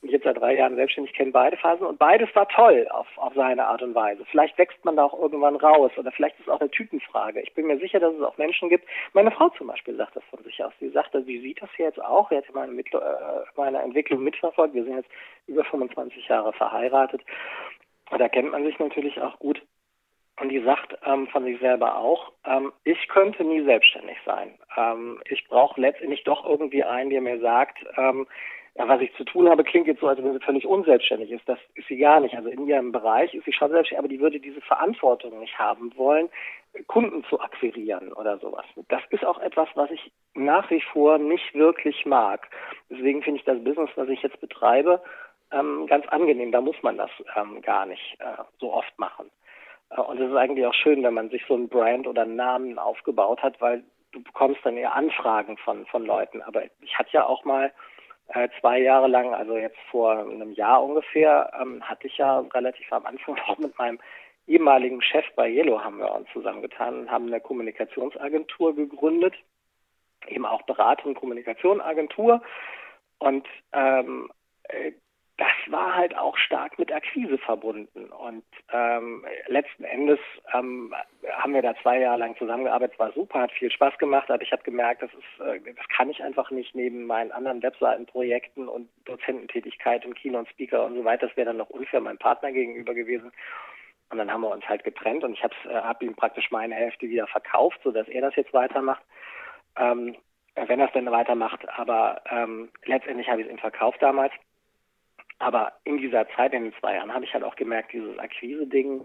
bin ich jetzt seit drei Jahren selbstständig, kenne beide Phasen und beides war toll auf auf seine Art und Weise. Vielleicht wächst man da auch irgendwann raus oder vielleicht ist es auch eine Typenfrage. Ich bin mir sicher, dass es auch Menschen gibt. Meine Frau zum Beispiel sagt das von sich aus. Sie sagte, sie sieht das jetzt auch. Sie hat meine, äh, meine Entwicklung mitverfolgt. Wir sind jetzt über 25 Jahre verheiratet da kennt man sich natürlich auch gut. Und die sagt ähm, von sich selber auch, ähm, ich könnte nie selbstständig sein. Ähm, ich brauche letztendlich doch irgendwie einen, der mir sagt, ähm, ja, was ich zu tun habe, klingt jetzt so, als wenn sie völlig unselbstständig ist. Das ist sie gar nicht. Also in ihrem Bereich ist sie schon selbstständig, aber die würde diese Verantwortung nicht haben wollen, Kunden zu akquirieren oder sowas. Das ist auch etwas, was ich nach wie vor nicht wirklich mag. Deswegen finde ich das Business, was ich jetzt betreibe, ähm, ganz angenehm. Da muss man das ähm, gar nicht äh, so oft machen. Äh, und es ist eigentlich auch schön, wenn man sich so ein Brand oder einen Namen aufgebaut hat, weil du bekommst dann eher Anfragen von, von Leuten. Aber ich hatte ja auch mal äh, zwei Jahre lang, also jetzt vor einem Jahr ungefähr, ähm, hatte ich ja relativ am Anfang auch mit meinem ehemaligen Chef bei Yellow haben wir uns zusammengetan und haben eine Kommunikationsagentur gegründet, eben auch Beratung, Kommunikationsagentur. Und ähm, äh, das war halt auch stark mit Akquise verbunden. Und ähm, letzten Endes ähm, haben wir da zwei Jahre lang zusammengearbeitet, war super, hat viel Spaß gemacht, aber ich habe gemerkt, das ist, äh, das kann ich einfach nicht neben meinen anderen Webseitenprojekten und Dozententätigkeit im Kino und Speaker und so weiter. Das wäre dann noch unfair meinem Partner gegenüber gewesen. Und dann haben wir uns halt getrennt und ich habe äh, hab ihm praktisch meine Hälfte wieder verkauft, sodass er das jetzt weitermacht. Ähm, wenn er es denn weitermacht, aber ähm, letztendlich habe ich es ihm verkauft damals aber in dieser Zeit, in den zwei Jahren, habe ich halt auch gemerkt, dieses Akquise-Ding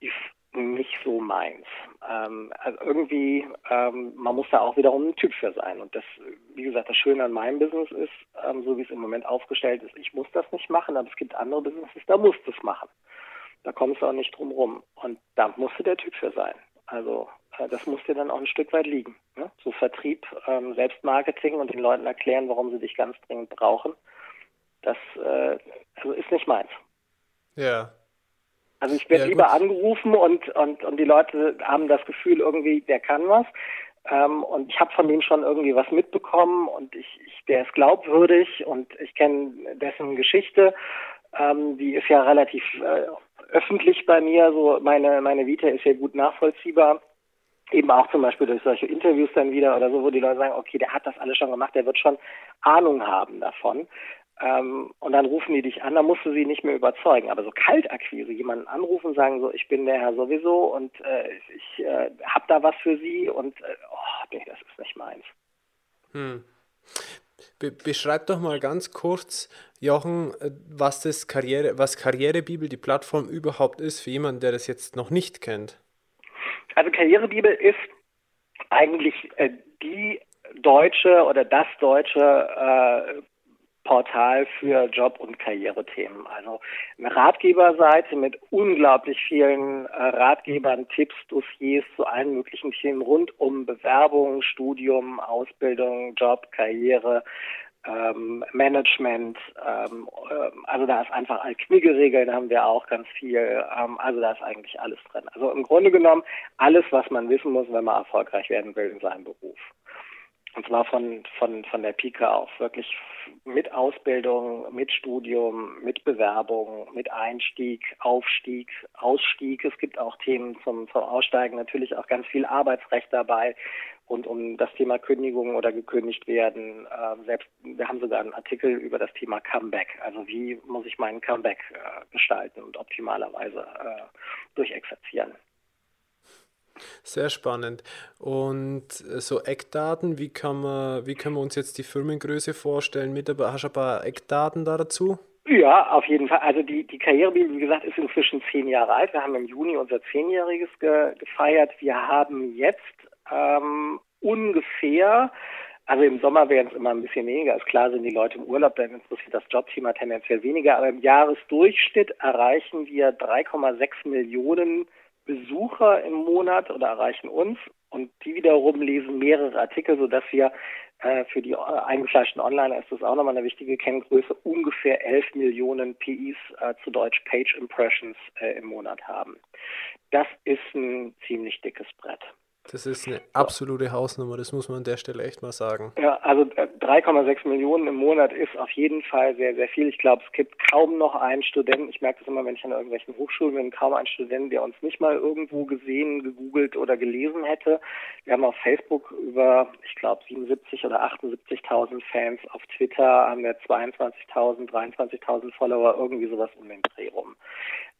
ist nicht so meins. Ähm, also irgendwie, ähm, man muss da auch wiederum ein Typ für sein. Und das, wie gesagt, das Schöne an meinem Business ist, ähm, so wie es im Moment aufgestellt ist, ich muss das nicht machen, aber es gibt andere Businesses, da musst du es machen. Da kommst du auch nicht drum rum. Und da musst du der Typ für sein. Also äh, das muss dir dann auch ein Stück weit liegen. Ne? So Vertrieb, ähm, Selbstmarketing und den Leuten erklären, warum sie dich ganz dringend brauchen das äh, also ist nicht meins. Ja. Also ich werde ja, lieber angerufen und, und, und die Leute haben das Gefühl, irgendwie, der kann was. Ähm, und ich habe von dem schon irgendwie was mitbekommen und ich, ich der ist glaubwürdig und ich kenne dessen Geschichte. Ähm, die ist ja relativ äh, öffentlich bei mir. So meine, meine Vita ist ja gut nachvollziehbar eben auch zum Beispiel durch solche Interviews dann wieder oder so, wo die Leute sagen, okay, der hat das alles schon gemacht, der wird schon Ahnung haben davon. Ähm, und dann rufen die dich an, dann musst du sie nicht mehr überzeugen. Aber so Kaltakquise, jemanden anrufen, sagen so, ich bin der Herr sowieso und äh, ich äh, habe da was für sie und äh, oh, nee, das ist nicht meins. Hm. Be beschreib doch mal ganz kurz, Jochen, äh, was das Karriere, was Karrierebibel, die Plattform überhaupt ist, für jemanden, der das jetzt noch nicht kennt. Also Karrierebibel ist eigentlich äh, die deutsche oder das deutsche äh, Portal für Job- und Karrierethemen. Also eine Ratgeberseite mit unglaublich vielen äh, Ratgebern, Tipps, Dossiers zu allen möglichen Themen rund um Bewerbung, Studium, Ausbildung, Job, Karriere, ähm, Management. Ähm, äh, also da ist einfach Kniggeregeln haben wir auch ganz viel. Ähm, also da ist eigentlich alles drin. Also im Grunde genommen alles, was man wissen muss, wenn man erfolgreich werden will in seinem Beruf. Und zwar von, von, von der Pike auf, wirklich mit Ausbildung, mit Studium, mit Bewerbung, mit Einstieg, Aufstieg, Ausstieg. Es gibt auch Themen zum, zum Aussteigen, natürlich auch ganz viel Arbeitsrecht dabei und um das Thema Kündigung oder gekündigt werden. Äh, selbst wir haben sogar einen Artikel über das Thema Comeback. Also wie muss ich meinen Comeback äh, gestalten und optimalerweise äh, durchexerzieren. Sehr spannend. Und äh, so Eckdaten, wie kann man, wie können wir uns jetzt die Firmengröße vorstellen? Mit, hast du ein paar Eckdaten da dazu? Ja, auf jeden Fall. Also die, die Karrierebibel, wie gesagt, ist inzwischen zehn Jahre alt. Wir haben im Juni unser Zehnjähriges ge gefeiert. Wir haben jetzt ähm, ungefähr, also im Sommer werden es immer ein bisschen weniger. Ist klar, sind die Leute im Urlaub, dann interessiert das Jobthema tendenziell weniger. Aber im Jahresdurchschnitt erreichen wir 3,6 Millionen Besucher im Monat oder erreichen uns und die wiederum lesen mehrere Artikel, sodass wir äh, für die äh, eingefleischten Online ist das auch nochmal eine wichtige Kenngröße, ungefähr 11 Millionen PIs, äh, zu Deutsch Page Impressions, äh, im Monat haben. Das ist ein ziemlich dickes Brett. Das ist eine absolute Hausnummer, das muss man an der Stelle echt mal sagen. Ja, also 3,6 äh, Millionen im Monat ist auf jeden Fall sehr, sehr viel. Ich glaube, es gibt kaum noch einen Studenten, ich merke das immer, wenn ich an irgendwelchen Hochschulen bin, kaum einen Studenten, der uns nicht mal irgendwo gesehen, gegoogelt oder gelesen hätte. Wir haben auf Facebook über, ich glaube, 77 oder 78.000 Fans, auf Twitter haben wir 22.000, 23.000 Follower, irgendwie sowas um den Dreh rum.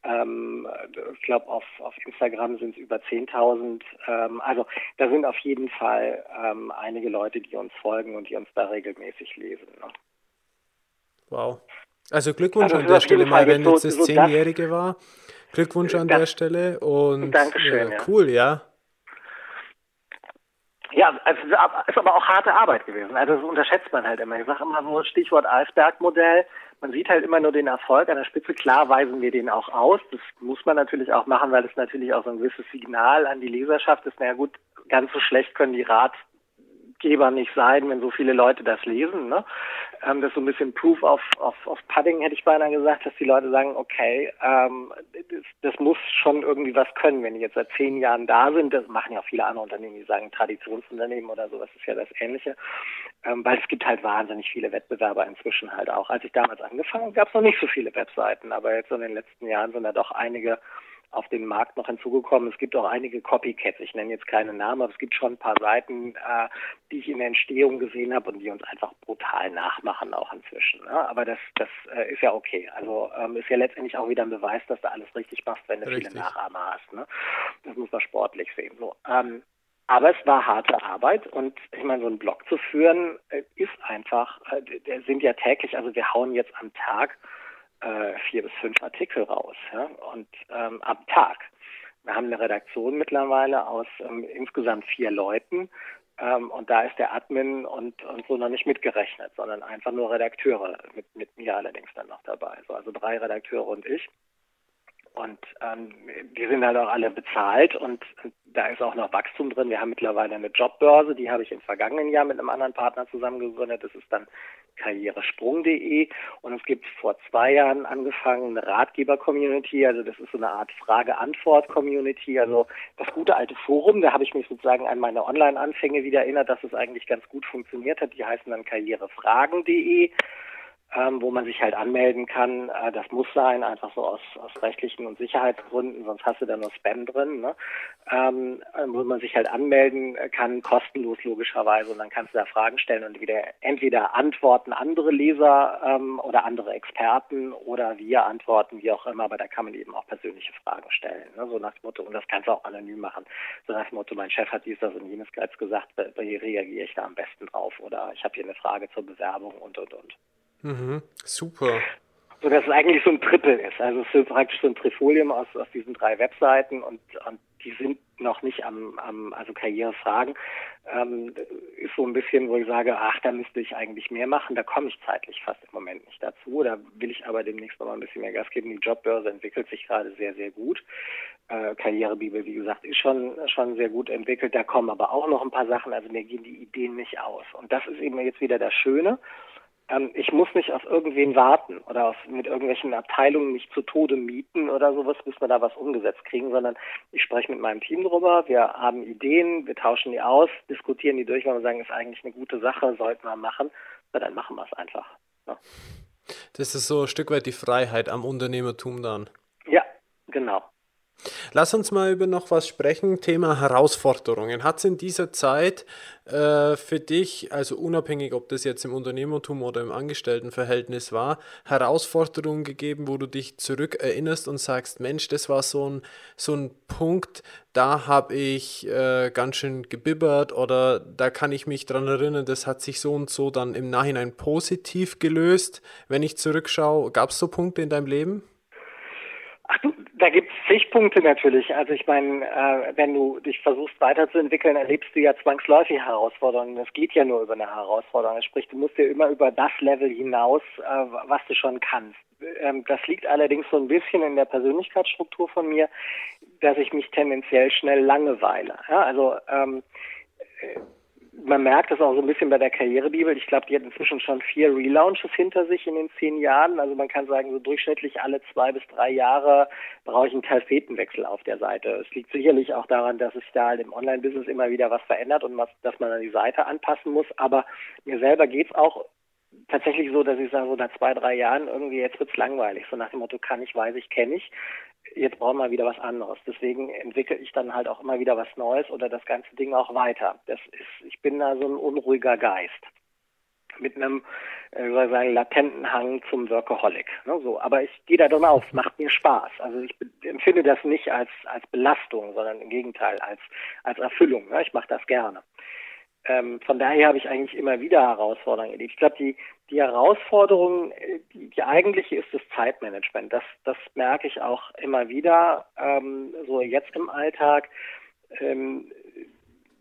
Ähm, ich glaube, auf, auf Instagram sind es über 10.000. Ähm, also da sind auf jeden Fall ähm, einige Leute, die uns folgen und die uns da regelmäßig lesen. Ne? Wow. Also Glückwunsch also an der Stelle mal, wenn jetzt das Zehnjährige war. Glückwunsch an das, der Stelle und Dankeschön, ja, cool, ja. Ja, also ist aber auch harte Arbeit gewesen. Also das unterschätzt man halt immer. Ich sage immer so Stichwort Eisbergmodell. Man sieht halt immer nur den Erfolg an der Spitze. Klar weisen wir den auch aus. Das muss man natürlich auch machen, weil es natürlich auch so ein gewisses Signal an die Leserschaft ist. Na ja, gut, ganz so schlecht können die Rat Geber nicht sein, wenn so viele Leute das lesen. Ne? Ähm, das ist so ein bisschen Proof of, of, of Pudding, hätte ich beinahe gesagt, dass die Leute sagen, okay, ähm, das, das muss schon irgendwie was können. Wenn die jetzt seit zehn Jahren da sind, das machen ja auch viele andere Unternehmen, die sagen Traditionsunternehmen oder sowas ist ja das Ähnliche, ähm, weil es gibt halt wahnsinnig viele Wettbewerber inzwischen halt auch. Als ich damals angefangen habe, gab es noch nicht so viele Webseiten, aber jetzt in den letzten Jahren sind da doch einige auf den Markt noch hinzugekommen. Es gibt auch einige Copycats. Ich nenne jetzt keine Namen, aber es gibt schon ein paar Seiten, äh, die ich in der Entstehung gesehen habe und die uns einfach brutal nachmachen auch inzwischen. Ne? Aber das, das äh, ist ja okay. Also ähm, ist ja letztendlich auch wieder ein Beweis, dass du alles richtig machst, wenn du richtig. viele Nachahmer hast. Ne? Das muss man sportlich sehen. So, ähm, aber es war harte Arbeit und ich meine, so einen Blog zu führen äh, ist einfach, äh, der sind ja täglich, also wir hauen jetzt am Tag äh, vier bis fünf Artikel raus ja? und ähm, am Tag. Wir haben eine Redaktion mittlerweile aus ähm, insgesamt vier Leuten ähm, und da ist der Admin und, und so noch nicht mitgerechnet, sondern einfach nur Redakteure, mit, mit mir allerdings dann noch dabei. So, also drei Redakteure und ich. Und ähm, die sind halt auch alle bezahlt und da ist auch noch Wachstum drin. Wir haben mittlerweile eine Jobbörse, die habe ich im vergangenen Jahr mit einem anderen Partner zusammen gegründet. Das ist dann karrieresprung.de und es gibt vor zwei Jahren angefangen eine Ratgeber-Community, also das ist so eine Art Frage-Antwort-Community, also das gute alte Forum, da habe ich mich sozusagen an meine Online-Anfänge wieder erinnert, dass es eigentlich ganz gut funktioniert hat. Die heißen dann karrierefragen.de ähm, wo man sich halt anmelden kann. Äh, das muss sein, einfach so aus, aus rechtlichen und Sicherheitsgründen, sonst hast du da nur Spam drin. Ne? Ähm, wo man sich halt anmelden kann, kostenlos logischerweise, und dann kannst du da Fragen stellen und wieder entweder antworten andere Leser ähm, oder andere Experten oder wir antworten, wie auch immer, aber da kann man eben auch persönliche Fragen stellen. Ne? So nach dem Motto, und das kannst du auch anonym machen. So nach dem Motto, mein Chef hat dies, das und jenes bereits gesagt, wie reagiere ich da am besten drauf? Oder ich habe hier eine Frage zur Bewerbung und und und. Mhm, super. So dass es eigentlich so ein Triple ist. Also es ist praktisch so ein Trifolium aus, aus diesen drei Webseiten und, und die sind noch nicht am, am also Karrierefragen. Ähm, ist so ein bisschen, wo ich sage, ach, da müsste ich eigentlich mehr machen. Da komme ich zeitlich fast im Moment nicht dazu. Da will ich aber demnächst noch mal ein bisschen mehr Gas geben. Die Jobbörse entwickelt sich gerade sehr, sehr gut. Äh, Karrierebibel, wie gesagt, ist schon, schon sehr gut entwickelt. Da kommen aber auch noch ein paar Sachen. Also mir gehen die Ideen nicht aus. Und das ist eben jetzt wieder das Schöne ähm, ich muss nicht auf irgendwen warten oder auf, mit irgendwelchen Abteilungen mich zu Tode mieten oder sowas, bis wir da was umgesetzt kriegen, sondern ich spreche mit meinem Team drüber, wir haben Ideen, wir tauschen die aus, diskutieren die durch, weil wir sagen, ist eigentlich eine gute Sache, sollten wir machen, na, dann machen wir es einfach. Ja. Das ist so ein Stück weit die Freiheit am Unternehmertum dann. Ja, genau. Lass uns mal über noch was sprechen. Thema Herausforderungen. Hat es in dieser Zeit äh, für dich, also unabhängig, ob das jetzt im Unternehmertum oder im Angestelltenverhältnis war, Herausforderungen gegeben, wo du dich zurückerinnerst und sagst, Mensch, das war so ein, so ein Punkt, da habe ich äh, ganz schön gebibbert oder da kann ich mich dran erinnern, das hat sich so und so dann im Nachhinein positiv gelöst. Wenn ich zurückschaue, gab es so Punkte in deinem Leben? Ach du, da gibt es zig Punkte natürlich. Also ich meine, äh, wenn du dich versuchst weiterzuentwickeln, erlebst du ja zwangsläufig Herausforderungen. Das geht ja nur über eine Herausforderung. Sprich, du musst ja immer über das Level hinaus, äh, was du schon kannst. Ähm, das liegt allerdings so ein bisschen in der Persönlichkeitsstruktur von mir, dass ich mich tendenziell schnell langeweile. Ja, also ähm, äh, man merkt es auch so ein bisschen bei der Karrierebibel. Ich glaube, die hat inzwischen schon vier Relaunches hinter sich in den zehn Jahren. Also man kann sagen, so durchschnittlich alle zwei bis drei Jahre brauche ich einen Tapetenwechsel auf der Seite. Es liegt sicherlich auch daran, dass sich da halt im Online-Business immer wieder was verändert und was, dass man dann die Seite anpassen muss. Aber mir selber geht's auch tatsächlich so, dass ich sage, so nach zwei, drei Jahren irgendwie jetzt wird's langweilig. So nach dem Motto, kann ich, weiß ich, kenne ich jetzt brauchen wir wieder was anderes. Deswegen entwickle ich dann halt auch immer wieder was Neues oder das ganze Ding auch weiter. Das ist, ich bin da so ein unruhiger Geist mit einem äh, soll ich sagen, latenten Hang zum Workaholic. Ne, so, aber ich gehe da drin auf, es macht mir Spaß. Also ich empfinde das nicht als als Belastung, sondern im Gegenteil als als Erfüllung. Ne? Ich mache das gerne. Ähm, von daher habe ich eigentlich immer wieder Herausforderungen erlebt. Ich glaube, die die Herausforderung, die, die eigentliche ist das Zeitmanagement. Das, das merke ich auch immer wieder, ähm, so jetzt im Alltag. Ähm,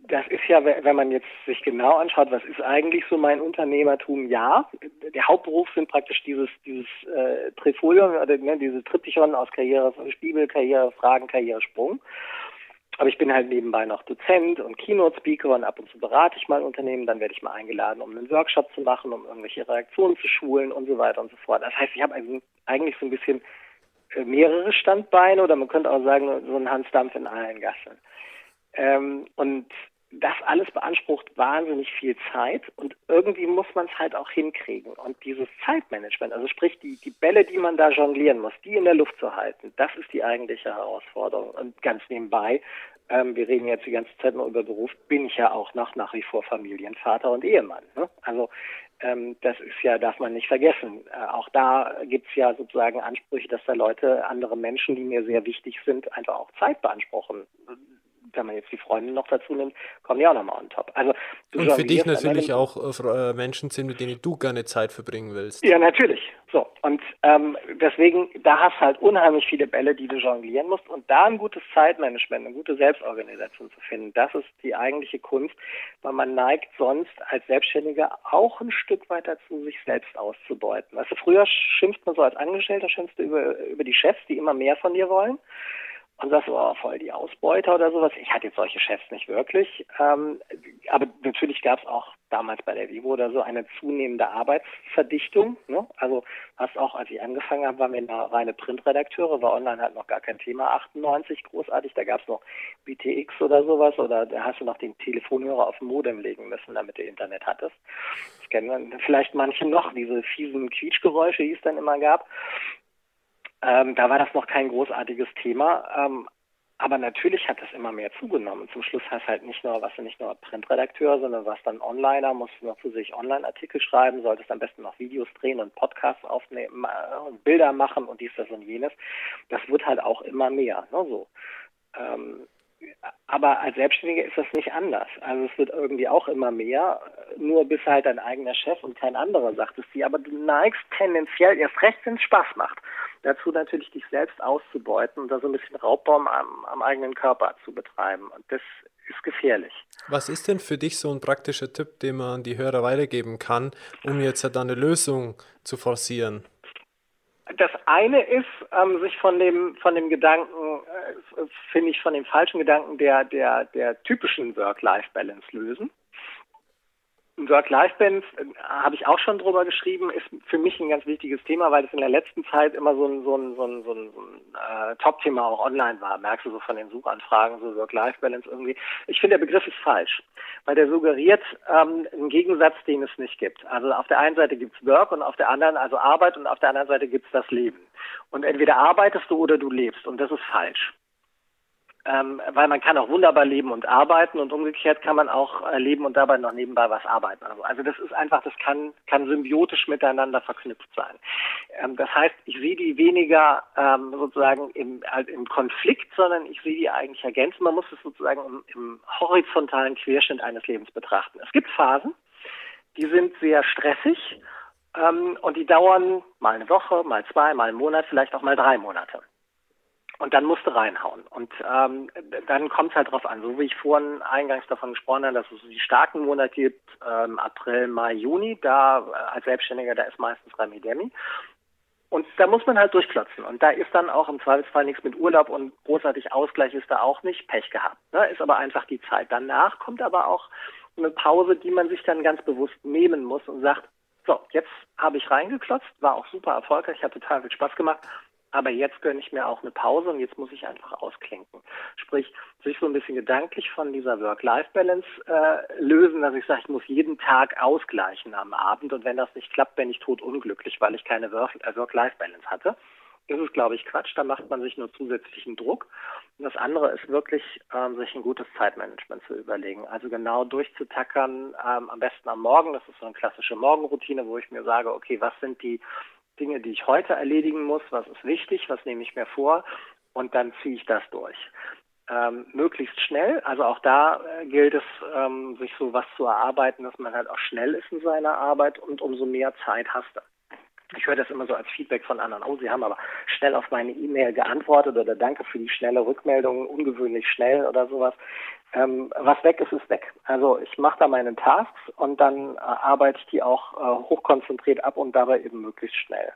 das ist ja, wenn man jetzt sich genau anschaut, was ist eigentlich so mein Unternehmertum? Ja, der Hauptberuf sind praktisch dieses dieses äh, Trifolium oder ne, diese Triptychon aus Karriere, Spiegel, Karriere, Fragen, Karriere, Sprung. Aber ich bin halt nebenbei noch Dozent und Keynote-Speaker und ab und zu berate ich mal Unternehmen. Dann werde ich mal eingeladen, um einen Workshop zu machen, um irgendwelche Reaktionen zu schulen und so weiter und so fort. Das heißt, ich habe eigentlich so ein bisschen äh, mehrere Standbeine oder man könnte auch sagen, so ein Hansdampf in allen Gassen. Ähm, und das alles beansprucht wahnsinnig viel Zeit und irgendwie muss man es halt auch hinkriegen. Und dieses Zeitmanagement, also sprich die, die Bälle, die man da jonglieren muss, die in der Luft zu halten, das ist die eigentliche Herausforderung. Und ganz nebenbei, ähm, wir reden jetzt die ganze Zeit nur über Beruf, bin ich ja auch noch nach wie vor Familienvater und Ehemann. Ne? Also ähm, das ist ja, darf man nicht vergessen. Äh, auch da gibt's ja sozusagen Ansprüche, dass da Leute, andere Menschen, die mir sehr wichtig sind, einfach auch Zeit beanspruchen wenn man jetzt die Freunde noch dazu nimmt, kommen die auch nochmal on top. Also, und für dich natürlich auch äh, äh, Menschen sind, mit denen du gerne Zeit verbringen willst. Ja, natürlich. So, und ähm, deswegen, da hast du halt unheimlich viele Bälle, die du jonglieren musst. Und da ein gutes Zeitmanagement, eine gute Selbstorganisation zu finden, das ist die eigentliche Kunst, weil man neigt sonst als Selbstständiger auch ein Stück weit dazu, sich selbst auszubeuten. Du, früher schimpft man so als Angestellter, schimpfst du über, über die Chefs, die immer mehr von dir wollen und sagst, oh, voll die Ausbeuter oder sowas. Ich hatte jetzt solche Chefs nicht wirklich. Ähm, aber natürlich gab es auch damals bei der Vivo oder so eine zunehmende Arbeitsverdichtung. Ne? Also hast auch, als ich angefangen habe, waren wir eine reine Printredakteure, war online halt noch gar kein Thema 98 großartig. Da gab es noch BTX oder sowas oder da hast du noch den Telefonhörer auf dem Modem legen müssen, damit du Internet hattest. Das kennen vielleicht manche noch, diese fiesen Quietschgeräusche, die es dann immer gab. Ähm, da war das noch kein großartiges Thema. Ähm, aber natürlich hat das immer mehr zugenommen. Zum Schluss hast halt nicht nur, was du nicht nur Printredakteur, sondern was dann Onliner, musst du noch für sich Online-Artikel schreiben, solltest am besten noch Videos drehen und Podcasts aufnehmen äh, und Bilder machen und dies, das und jenes. Das wird halt auch immer mehr. Ne, so. Ähm, aber als Selbstständiger ist das nicht anders. Also es wird irgendwie auch immer mehr, nur bist halt dein eigener Chef und kein anderer, sagtest sie. Aber du neigst tendenziell erst recht, wenn es Spaß macht. Dazu natürlich dich selbst auszubeuten und da so ein bisschen Raubbau am, am eigenen Körper zu betreiben. Und das ist gefährlich. Was ist denn für dich so ein praktischer Tipp, den man die Hörer weitergeben kann, um jetzt dann eine Lösung zu forcieren? Das eine ist, ähm, sich von dem von dem Gedanken, äh, finde ich, von dem falschen Gedanken der der der typischen Work-Life-Balance lösen. Work-Life-Balance äh, habe ich auch schon drüber geschrieben, ist für mich ein ganz wichtiges Thema, weil es in der letzten Zeit immer so ein, so ein, so ein, so ein, so ein äh, Top-Thema auch online war. Merkst du so von den Suchanfragen, so Work-Life-Balance irgendwie. Ich finde, der Begriff ist falsch, weil der suggeriert ähm, einen Gegensatz, den es nicht gibt. Also auf der einen Seite gibt's Work und auf der anderen, also Arbeit und auf der anderen Seite gibt's das Leben. Und entweder arbeitest du oder du lebst und das ist falsch ähm, weil man kann auch wunderbar leben und arbeiten und umgekehrt kann man auch äh, leben und dabei noch nebenbei was arbeiten. Also, also das ist einfach, das kann, kann symbiotisch miteinander verknüpft sein. Ähm, das heißt, ich sehe die weniger ähm, sozusagen im, halt im Konflikt, sondern ich sehe die eigentlich ergänzen. Man muss es sozusagen im, im horizontalen Querschnitt eines Lebens betrachten. Es gibt Phasen, die sind sehr stressig ähm, und die dauern mal eine Woche, mal zwei, mal einen Monat, vielleicht auch mal drei Monate. Und dann musst du reinhauen. Und ähm, dann kommt es halt drauf an, so wie ich vorhin eingangs davon gesprochen habe, dass es die starken Monate gibt, ähm, April, Mai, Juni, da äh, als Selbstständiger, da ist meistens Remi Demi. Und da muss man halt durchklotzen. Und da ist dann auch im Zweifelsfall nichts mit Urlaub und großartig Ausgleich ist da auch nicht. Pech gehabt. Ne? Ist aber einfach die Zeit. Danach kommt aber auch eine Pause, die man sich dann ganz bewusst nehmen muss und sagt, so, jetzt habe ich reingeklotzt, war auch super erfolgreich, hat total viel Spaß gemacht aber jetzt gönne ich mir auch eine Pause und jetzt muss ich einfach ausklinken. Sprich, sich so ein bisschen gedanklich von dieser Work-Life-Balance äh, lösen, dass ich sage, ich muss jeden Tag ausgleichen am Abend und wenn das nicht klappt, bin ich tot unglücklich, weil ich keine äh, Work-Life-Balance hatte. Das ist, glaube ich, Quatsch. Da macht man sich nur zusätzlichen Druck. Und das andere ist wirklich, ähm, sich ein gutes Zeitmanagement zu überlegen. Also genau durchzutackern, ähm, am besten am Morgen. Das ist so eine klassische Morgenroutine, wo ich mir sage, okay, was sind die Dinge, die ich heute erledigen muss, was ist wichtig, was nehme ich mir vor und dann ziehe ich das durch. ähm, möglichst schnell. Also auch da äh, gilt es, ähm, sich so was zu erarbeiten, dass man halt auch schnell ist in seiner Arbeit und umso mehr Zeit hast. Ich höre das immer so als Feedback von anderen. Oh, Sie haben aber schnell auf meine E-Mail geantwortet oder danke für die schnelle Rückmeldung, ungewöhnlich schnell oder sowas. Ähm, was weg ist, ist weg. Also ich mache da meine Tasks und dann äh, arbeite ich die auch äh, hochkonzentriert ab und dabei eben möglichst schnell.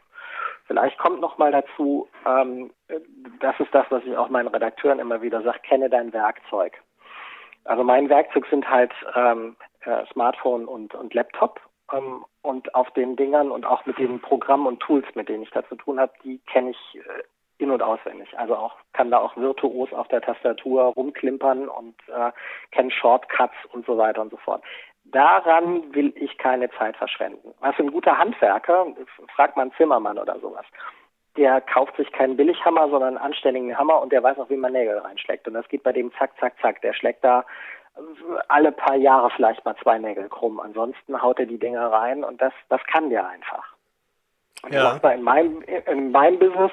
Vielleicht kommt noch mal dazu, ähm, das ist das, was ich auch meinen Redakteuren immer wieder sage, kenne dein Werkzeug. Also mein Werkzeug sind halt ähm, äh, Smartphone und, und Laptop ähm, und auf den Dingern und auch mit den Programmen und Tools, mit denen ich da zu tun habe, die kenne ich äh, in- und auswendig. Also auch kann da auch virtuos auf der Tastatur rumklimpern und äh, kenne Shortcuts und so weiter und so fort. Daran will ich keine Zeit verschwenden. Was ein guter Handwerker, fragt man Zimmermann oder sowas, der kauft sich keinen Billighammer, sondern einen anständigen Hammer und der weiß auch, wie man Nägel reinschlägt. Und das geht bei dem zack, zack, zack. Der schlägt da alle paar Jahre vielleicht mal zwei Nägel krumm. Ansonsten haut er die Dinger rein und das, das kann der einfach. Und ja. in meinem, in meinem Business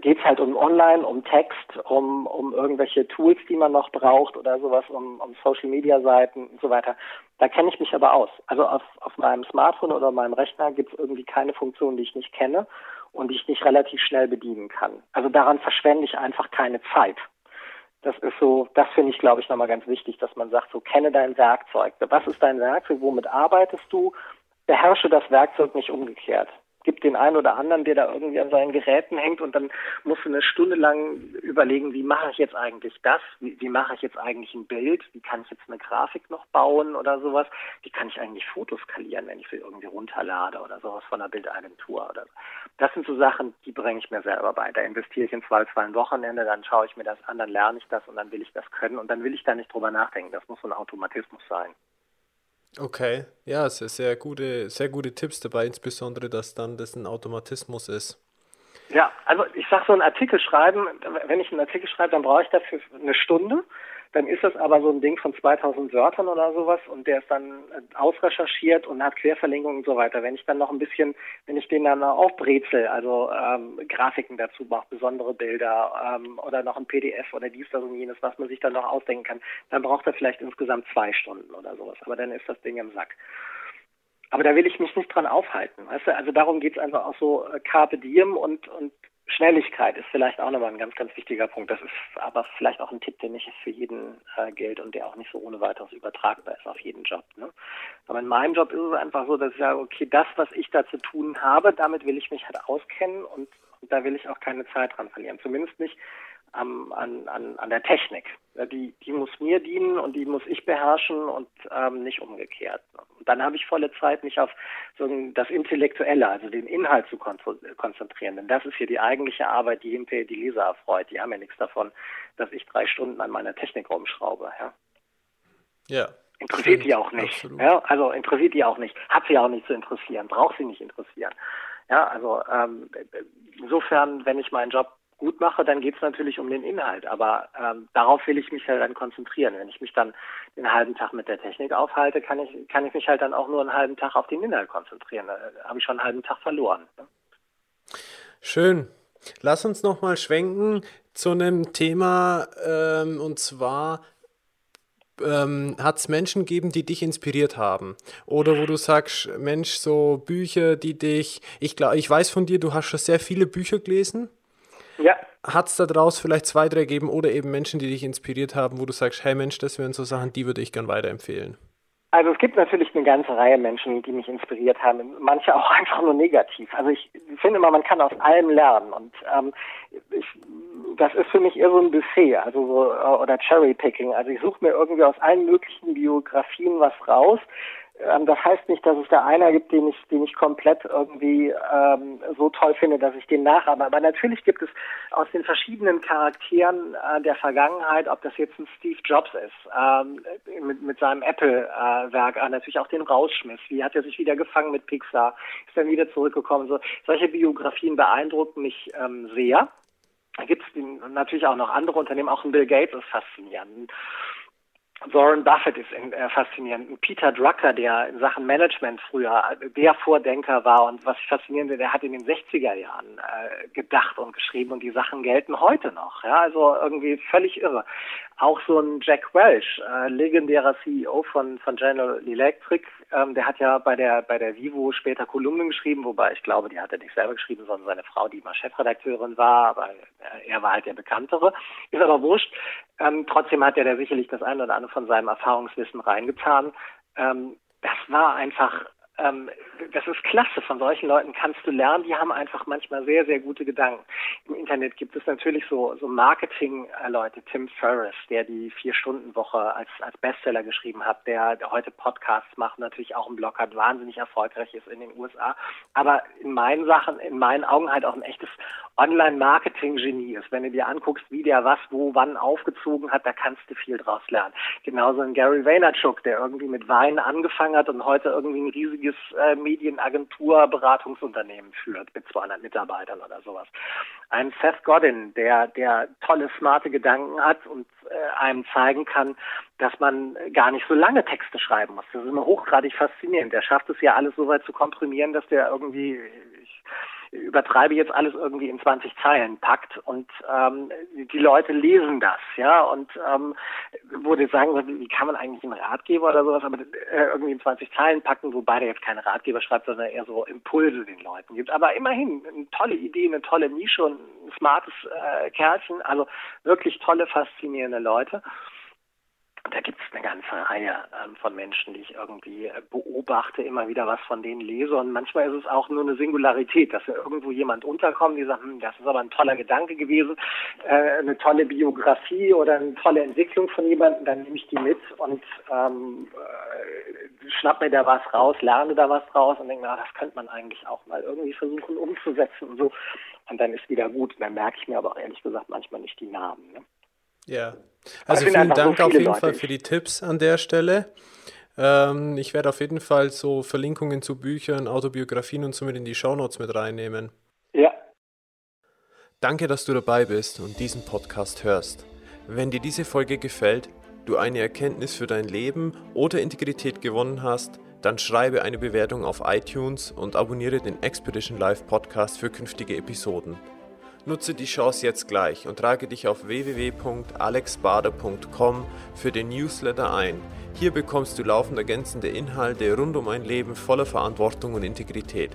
geht es halt um Online, um Text, um, um irgendwelche Tools, die man noch braucht oder sowas, um, um Social Media Seiten und so weiter. Da kenne ich mich aber aus. Also auf, auf meinem Smartphone oder meinem Rechner gibt es irgendwie keine Funktion, die ich nicht kenne und die ich nicht relativ schnell bedienen kann. Also daran verschwende ich einfach keine Zeit. Das ist so, das finde ich, glaube ich, nochmal ganz wichtig, dass man sagt, so kenne dein Werkzeug. Was ist dein Werkzeug? Womit arbeitest du? Beherrsche das Werkzeug nicht umgekehrt gibt den einen oder anderen, der da irgendwie an seinen Geräten hängt und dann musst du eine Stunde lang überlegen, wie mache ich jetzt eigentlich das? Wie, wie, mache ich jetzt eigentlich ein Bild? Wie kann ich jetzt eine Grafik noch bauen oder sowas? Wie kann ich eigentlich Fotos skalieren, wenn ich sie irgendwie runterlade oder sowas von einer Bildagentur oder so? Das sind so Sachen, die bringe ich mir selber bei. Da investiere ich in zwei, zwei Wochenende, dann schaue ich mir das an, dann lerne ich das und dann will ich das können und dann will ich da nicht drüber nachdenken. Das muss so ein Automatismus sein. Okay, ja, sehr, sehr gute, sehr gute Tipps dabei, insbesondere, dass dann das ein Automatismus ist. Ja, also ich sage so einen Artikel schreiben, wenn ich einen Artikel schreibe, dann brauche ich dafür eine Stunde dann ist das aber so ein Ding von 2000 Wörtern oder sowas und der ist dann äh, ausrecherchiert und hat Querverlinkungen und so weiter. Wenn ich dann noch ein bisschen, wenn ich den dann aufbrezel, also ähm, Grafiken dazu mache, besondere Bilder ähm, oder noch ein PDF oder dies, das und jenes, was man sich dann noch ausdenken kann, dann braucht er vielleicht insgesamt zwei Stunden oder sowas. Aber dann ist das Ding im Sack. Aber da will ich mich nicht dran aufhalten. Weißt du? Also darum geht es einfach auch so äh, Carpe Diem und, und Schnelligkeit ist vielleicht auch nochmal ein ganz, ganz wichtiger Punkt. Das ist aber vielleicht auch ein Tipp, der nicht für jeden äh, gilt und der auch nicht so ohne weiteres übertragbar ist auf jeden Job. Ne? Aber in meinem Job ist es einfach so, dass ich sage, okay, das, was ich da zu tun habe, damit will ich mich halt auskennen und, und da will ich auch keine Zeit dran verlieren. Zumindest nicht am, an, an, an der Technik. Die, die muss mir dienen und die muss ich beherrschen und ähm, nicht umgekehrt. Und dann habe ich volle Zeit, mich auf so das Intellektuelle, also den Inhalt zu konzentrieren. Denn das ist hier die eigentliche Arbeit, die hinterher die Leser erfreut. Die haben ja nichts davon, dass ich drei Stunden an meiner Technik rumschraube. Ja. ja interessiert die auch nicht. Ja, also interessiert die auch nicht. Hat sie auch nicht zu interessieren. Braucht sie nicht interessieren. Ja, also ähm, insofern, wenn ich meinen Job gut mache, dann geht es natürlich um den Inhalt. Aber ähm, darauf will ich mich halt dann konzentrieren. Wenn ich mich dann den halben Tag mit der Technik aufhalte, kann ich, kann ich mich halt dann auch nur einen halben Tag auf den Inhalt konzentrieren. Da habe ich schon einen halben Tag verloren. Ne? Schön. Lass uns nochmal schwenken zu einem Thema, ähm, und zwar ähm, hat es Menschen gegeben, die dich inspiriert haben? Oder wo du sagst, Mensch, so Bücher, die dich, ich glaube, ich weiß von dir, du hast schon sehr viele Bücher gelesen. Ja. Hat es da draus vielleicht zwei, drei gegeben oder eben Menschen, die dich inspiriert haben, wo du sagst, hey Mensch, das wären so Sachen, die würde ich gern weiterempfehlen? Also es gibt natürlich eine ganze Reihe Menschen, die mich inspiriert haben, manche auch einfach nur negativ. Also ich finde immer, man kann aus allem lernen und ähm, ich, das ist für mich eher so ein Buffet, also so, oder Cherry-Picking. Also ich suche mir irgendwie aus allen möglichen Biografien was raus, das heißt nicht, dass es da einer gibt, den ich, den ich komplett irgendwie ähm, so toll finde, dass ich den nachahme. Aber natürlich gibt es aus den verschiedenen Charakteren äh, der Vergangenheit, ob das jetzt ein Steve Jobs ist, ähm, mit, mit seinem Apple-Werk, äh, natürlich auch den Rausschmiss. Wie hat er sich wieder gefangen mit Pixar? Ist dann wieder zurückgekommen? So, solche Biografien beeindrucken mich ähm, sehr. Da gibt es natürlich auch noch andere Unternehmen, auch ein Bill Gates ist faszinierend Warren Buffett ist äh, faszinierend. Peter Drucker, der in Sachen Management früher der Vordenker war und was ich faszinierend finde, der hat in den 60er Jahren äh, gedacht und geschrieben und die Sachen gelten heute noch. Ja, also irgendwie völlig irre. Auch so ein Jack Welch, äh, legendärer CEO von, von General Electric, ähm, der hat ja bei der, bei der Vivo später Kolumnen geschrieben, wobei ich glaube, die hat er nicht selber geschrieben, sondern seine Frau, die mal Chefredakteurin war, aber er war halt der Bekanntere. Ist aber wurscht. Ähm, trotzdem hat er da sicherlich das eine oder andere von seinem Erfahrungswissen reingetan. Ähm, das war einfach ähm, das ist klasse. Von solchen Leuten kannst du lernen. Die haben einfach manchmal sehr, sehr gute Gedanken. Im Internet gibt es natürlich so, so Marketing-Leute. Tim Ferriss, der die Vier-Stunden-Woche als, als Bestseller geschrieben hat, der, der heute Podcasts macht, natürlich auch einen Blog hat, wahnsinnig erfolgreich ist in den USA. Aber in meinen Sachen, in meinen Augen halt auch ein echtes Online-Marketing-Genie ist. Wenn du dir anguckst, wie der was, wo, wann aufgezogen hat, da kannst du viel draus lernen. Genauso ein Gary Vaynerchuk, der irgendwie mit Wein angefangen hat und heute irgendwie ein riesiges äh, Medienagentur, Beratungsunternehmen führt mit 200 Mitarbeitern oder sowas. Ein Seth Godin, der, der tolle, smarte Gedanken hat und äh, einem zeigen kann, dass man gar nicht so lange Texte schreiben muss. Das ist immer hochgradig faszinierend. Der schafft es ja alles so weit zu komprimieren, dass der irgendwie, übertreibe jetzt alles irgendwie in 20 Zeilen packt und ähm, die Leute lesen das, ja, und ähm, würde sagen, wie kann man eigentlich einen Ratgeber oder sowas, aber äh, irgendwie in 20 Zeilen packen, wobei der jetzt keine Ratgeber schreibt, sondern eher so Impulse den Leuten gibt. Aber immerhin eine tolle Idee, eine tolle Nische und ein smartes äh, Kerlchen, also wirklich tolle, faszinierende Leute da gibt es eine ganze Reihe ähm, von Menschen, die ich irgendwie äh, beobachte, immer wieder was von denen lese. Und manchmal ist es auch nur eine Singularität, dass da irgendwo jemand unterkommt, die sagt, hm, das ist aber ein toller Gedanke gewesen, äh, eine tolle Biografie oder eine tolle Entwicklung von jemandem, dann nehme ich die mit und ähm, äh, schnapp mir da was raus, lerne da was raus und denke, na, das könnte man eigentlich auch mal irgendwie versuchen umzusetzen und so. Und dann ist wieder gut. Und dann merke ich mir aber auch ehrlich gesagt manchmal nicht die Namen. Ne? Ja, also vielen Dank so auf jeden Leute. Fall für die Tipps an der Stelle. Ähm, ich werde auf jeden Fall so Verlinkungen zu Büchern, Autobiografien und somit in die Shownotes mit reinnehmen. Ja. Danke, dass du dabei bist und diesen Podcast hörst. Wenn dir diese Folge gefällt, du eine Erkenntnis für dein Leben oder Integrität gewonnen hast, dann schreibe eine Bewertung auf iTunes und abonniere den Expedition Live Podcast für künftige Episoden. Nutze die Chance jetzt gleich und trage dich auf www.alexbader.com für den Newsletter ein. Hier bekommst du laufend ergänzende Inhalte rund um ein Leben voller Verantwortung und Integrität.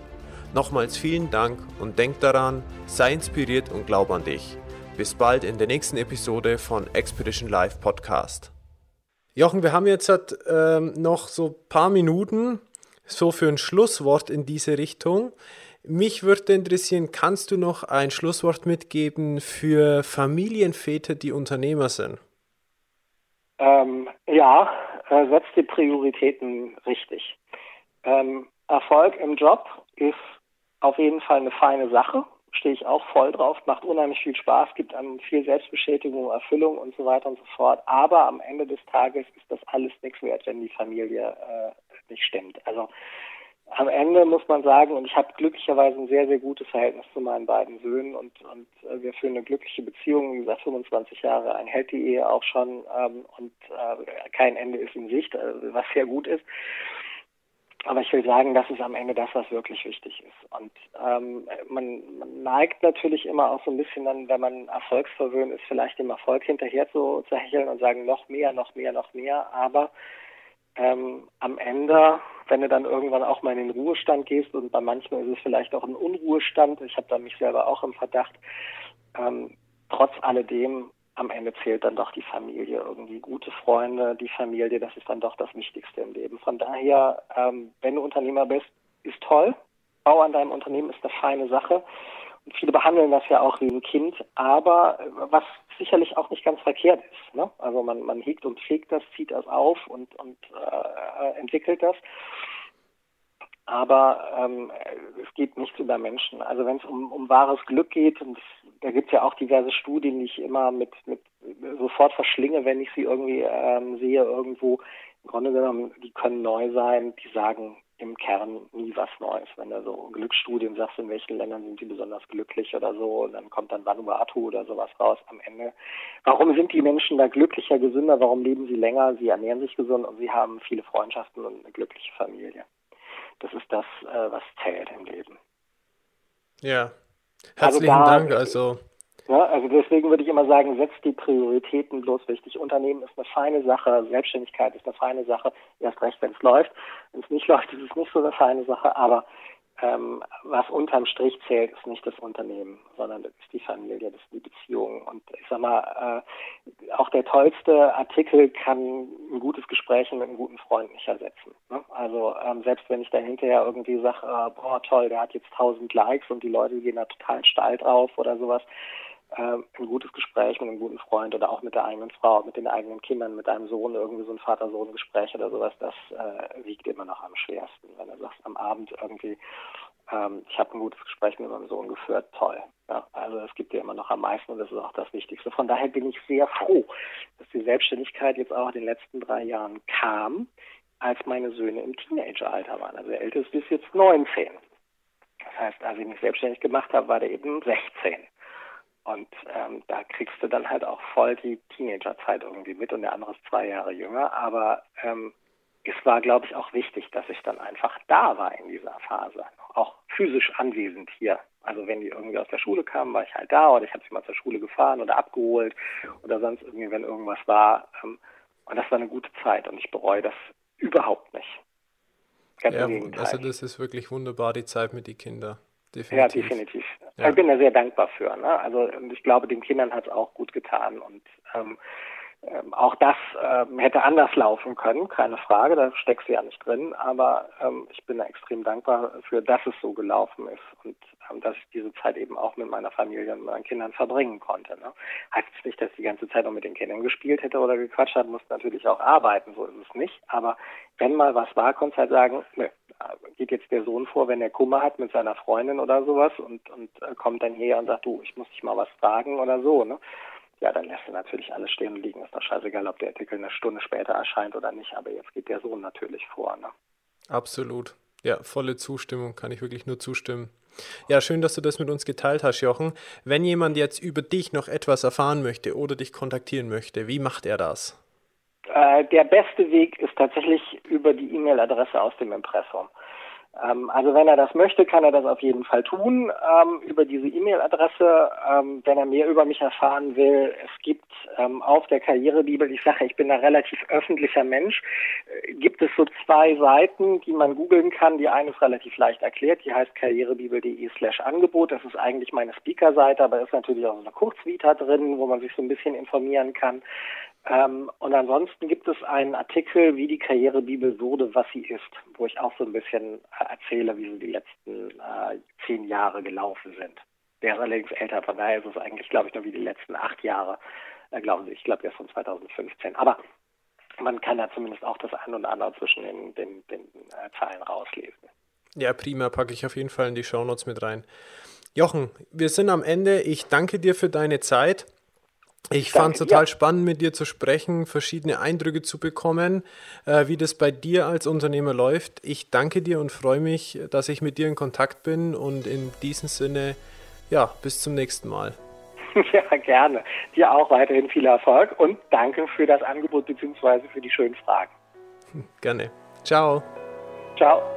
Nochmals vielen Dank und denk daran, sei inspiriert und glaub an dich. Bis bald in der nächsten Episode von Expedition Live Podcast. Jochen, wir haben jetzt ähm, noch so ein paar Minuten so für ein Schlusswort in diese Richtung. Mich würde interessieren, kannst du noch ein Schlusswort mitgeben für Familienväter, die Unternehmer sind? Ähm, ja, äh, setzt die Prioritäten richtig. Ähm, Erfolg im Job ist auf jeden Fall eine feine Sache. Stehe ich auch voll drauf, macht unheimlich viel Spaß, gibt einem viel Selbstbestätigung, Erfüllung und so weiter und so fort. Aber am Ende des Tages ist das alles nichts wert, wenn die Familie äh, nicht stimmt. Also am Ende muss man sagen, und ich habe glücklicherweise ein sehr, sehr gutes Verhältnis zu meinen beiden Söhnen und, und äh, wir führen eine glückliche Beziehung, wie gesagt, 25 Jahre, ein die Ehe auch schon ähm, und äh, kein Ende ist in Sicht, äh, was sehr gut ist. Aber ich will sagen, das ist am Ende das, was wirklich wichtig ist. Und ähm, man, man neigt natürlich immer auch so ein bisschen dann, wenn man erfolgsverwöhnt ist, vielleicht dem Erfolg hinterher zu, zu hecheln und sagen, noch mehr, noch mehr, noch mehr. Aber ähm, am Ende, wenn du dann irgendwann auch mal in den Ruhestand gehst und bei manchen ist es vielleicht auch ein Unruhestand, ich habe da mich selber auch im Verdacht, ähm, trotz alledem am Ende zählt dann doch die Familie, irgendwie gute Freunde, die Familie, das ist dann doch das Wichtigste im Leben. Von daher, ähm, wenn du Unternehmer bist, ist toll. Bau an deinem Unternehmen ist eine feine Sache. Viele behandeln das ja auch wie ein Kind, aber äh, was sicherlich auch nicht ganz verkehrt ist. Ne? Also man, man hegt und pflegt das, zieht das auf und, und äh, entwickelt das. Aber ähm, es geht nichts über Menschen. Also wenn es um, um wahres Glück geht, und da gibt es ja auch diverse Studien, die ich immer mit, mit sofort verschlinge, wenn ich sie irgendwie ähm, sehe irgendwo. Im Grunde genommen, die können neu sein, die sagen, im Kern nie was Neues. Wenn du so Glücksstudien sagst, in welchen Ländern sind die besonders glücklich oder so, dann kommt dann Vanuatu oder sowas raus am Ende. Warum sind die Menschen da glücklicher, gesünder? Warum leben sie länger? Sie ernähren sich gesund und sie haben viele Freundschaften und eine glückliche Familie. Das ist das, äh, was zählt im Leben. Ja, also herzlichen also da, Dank. Also ja, also deswegen würde ich immer sagen, setzt die Prioritäten bloß wichtig. Unternehmen ist eine feine Sache, Selbstständigkeit ist eine feine Sache, erst recht, wenn es läuft. Wenn es nicht läuft, ist es nicht so eine feine Sache, aber ähm, was unterm Strich zählt, ist nicht das Unternehmen, sondern das ist die Familie, das ist die Beziehung. Und ich sag mal, äh, auch der tollste Artikel kann ein gutes Gespräch mit einem guten Freund nicht ersetzen. Ne? Also ähm, selbst wenn ich dann hinterher irgendwie sage, äh, boah toll, der hat jetzt tausend Likes und die Leute gehen da total steil drauf oder sowas, äh, ein gutes Gespräch mit einem guten Freund oder auch mit der eigenen Frau, mit den eigenen Kindern, mit einem Sohn, irgendwie so ein Vater-Sohn-Gespräch oder sowas, das äh, wiegt immer noch am schwersten. Wenn du sagst, am Abend irgendwie, ähm, ich habe ein gutes Gespräch mit meinem Sohn geführt, toll. Ja, also es gibt dir immer noch am meisten und das ist auch das Wichtigste. Von daher bin ich sehr froh, dass die Selbstständigkeit jetzt auch in den letzten drei Jahren kam, als meine Söhne im Teenageralter waren. Also der älteste ist jetzt 19. Das heißt, als ich mich selbstständig gemacht habe, war der eben 16. Und ähm, da kriegst du dann halt auch voll die Teenagerzeit irgendwie mit und der andere ist zwei Jahre jünger. Aber ähm, es war, glaube ich, auch wichtig, dass ich dann einfach da war in dieser Phase. Auch physisch anwesend hier. Also wenn die irgendwie aus der Schule kamen, war ich halt da oder ich habe sie mal zur Schule gefahren oder abgeholt oder sonst irgendwie, wenn irgendwas war. Ähm, und das war eine gute Zeit und ich bereue das überhaupt nicht. Ganz ja, also das ist wirklich wunderbar, die Zeit mit den Kindern. Definitiv. Ja, definitiv. Ja. Ich bin da sehr dankbar für. Ne? Also ich glaube, den Kindern hat es auch gut getan und ähm, ähm, auch das ähm, hätte anders laufen können, keine Frage, da steckst du ja nicht drin, aber ähm, ich bin da extrem dankbar für, dass es so gelaufen ist und ähm, dass ich diese Zeit eben auch mit meiner Familie und meinen Kindern verbringen konnte. Ne? Heißt jetzt nicht, dass ich die ganze Zeit auch mit den Kindern gespielt hätte oder gequatscht hat, muss natürlich auch arbeiten, so ist es nicht, aber wenn mal was war, ich halt sagen, nö, geht jetzt der Sohn vor, wenn er Kummer hat mit seiner Freundin oder sowas und, und äh, kommt dann her und sagt, du, ich muss dich mal was fragen oder so, ne? Ja, dann lässt er natürlich alles stehen und liegen. Ist doch scheißegal, ob der Artikel eine Stunde später erscheint oder nicht, aber jetzt geht der Sohn natürlich vor. Ne? Absolut. Ja, volle Zustimmung, kann ich wirklich nur zustimmen. Ja, schön, dass du das mit uns geteilt hast, Jochen. Wenn jemand jetzt über dich noch etwas erfahren möchte oder dich kontaktieren möchte, wie macht er das? Äh, der beste Weg ist tatsächlich über die E-Mail-Adresse aus dem Impressum. Ähm, also wenn er das möchte, kann er das auf jeden Fall tun ähm, über diese E-Mail-Adresse. Ähm, wenn er mehr über mich erfahren will, es gibt ähm, auf der Karrierebibel, ich sage, ich bin ein relativ öffentlicher Mensch, äh, gibt es so zwei Seiten, die man googeln kann. Die eine ist relativ leicht erklärt, die heißt karrierebibel.de slash Angebot. Das ist eigentlich meine Speaker-Seite, aber ist natürlich auch so eine Kurzvita drin, wo man sich so ein bisschen informieren kann. Ähm, und ansonsten gibt es einen Artikel, wie die Karrierebibel wurde, was sie ist, wo ich auch so ein bisschen äh, erzähle, wie so die letzten äh, zehn Jahre gelaufen sind. Der ist allerdings älter, von daher ist es eigentlich, glaube ich, nur wie die letzten acht Jahre, äh, glauben Sie. Ich glaube, der ist von 2015. Aber man kann da zumindest auch das ein oder andere zwischen den, den, den äh, Zeilen rauslesen. Ja, prima, packe ich auf jeden Fall in die Shownotes mit rein. Jochen, wir sind am Ende. Ich danke dir für deine Zeit. Ich fand es total ja. spannend, mit dir zu sprechen, verschiedene Eindrücke zu bekommen, äh, wie das bei dir als Unternehmer läuft. Ich danke dir und freue mich, dass ich mit dir in Kontakt bin und in diesem Sinne, ja, bis zum nächsten Mal. Ja, gerne. Dir auch weiterhin viel Erfolg und danke für das Angebot bzw. für die schönen Fragen. Gerne. Ciao. Ciao.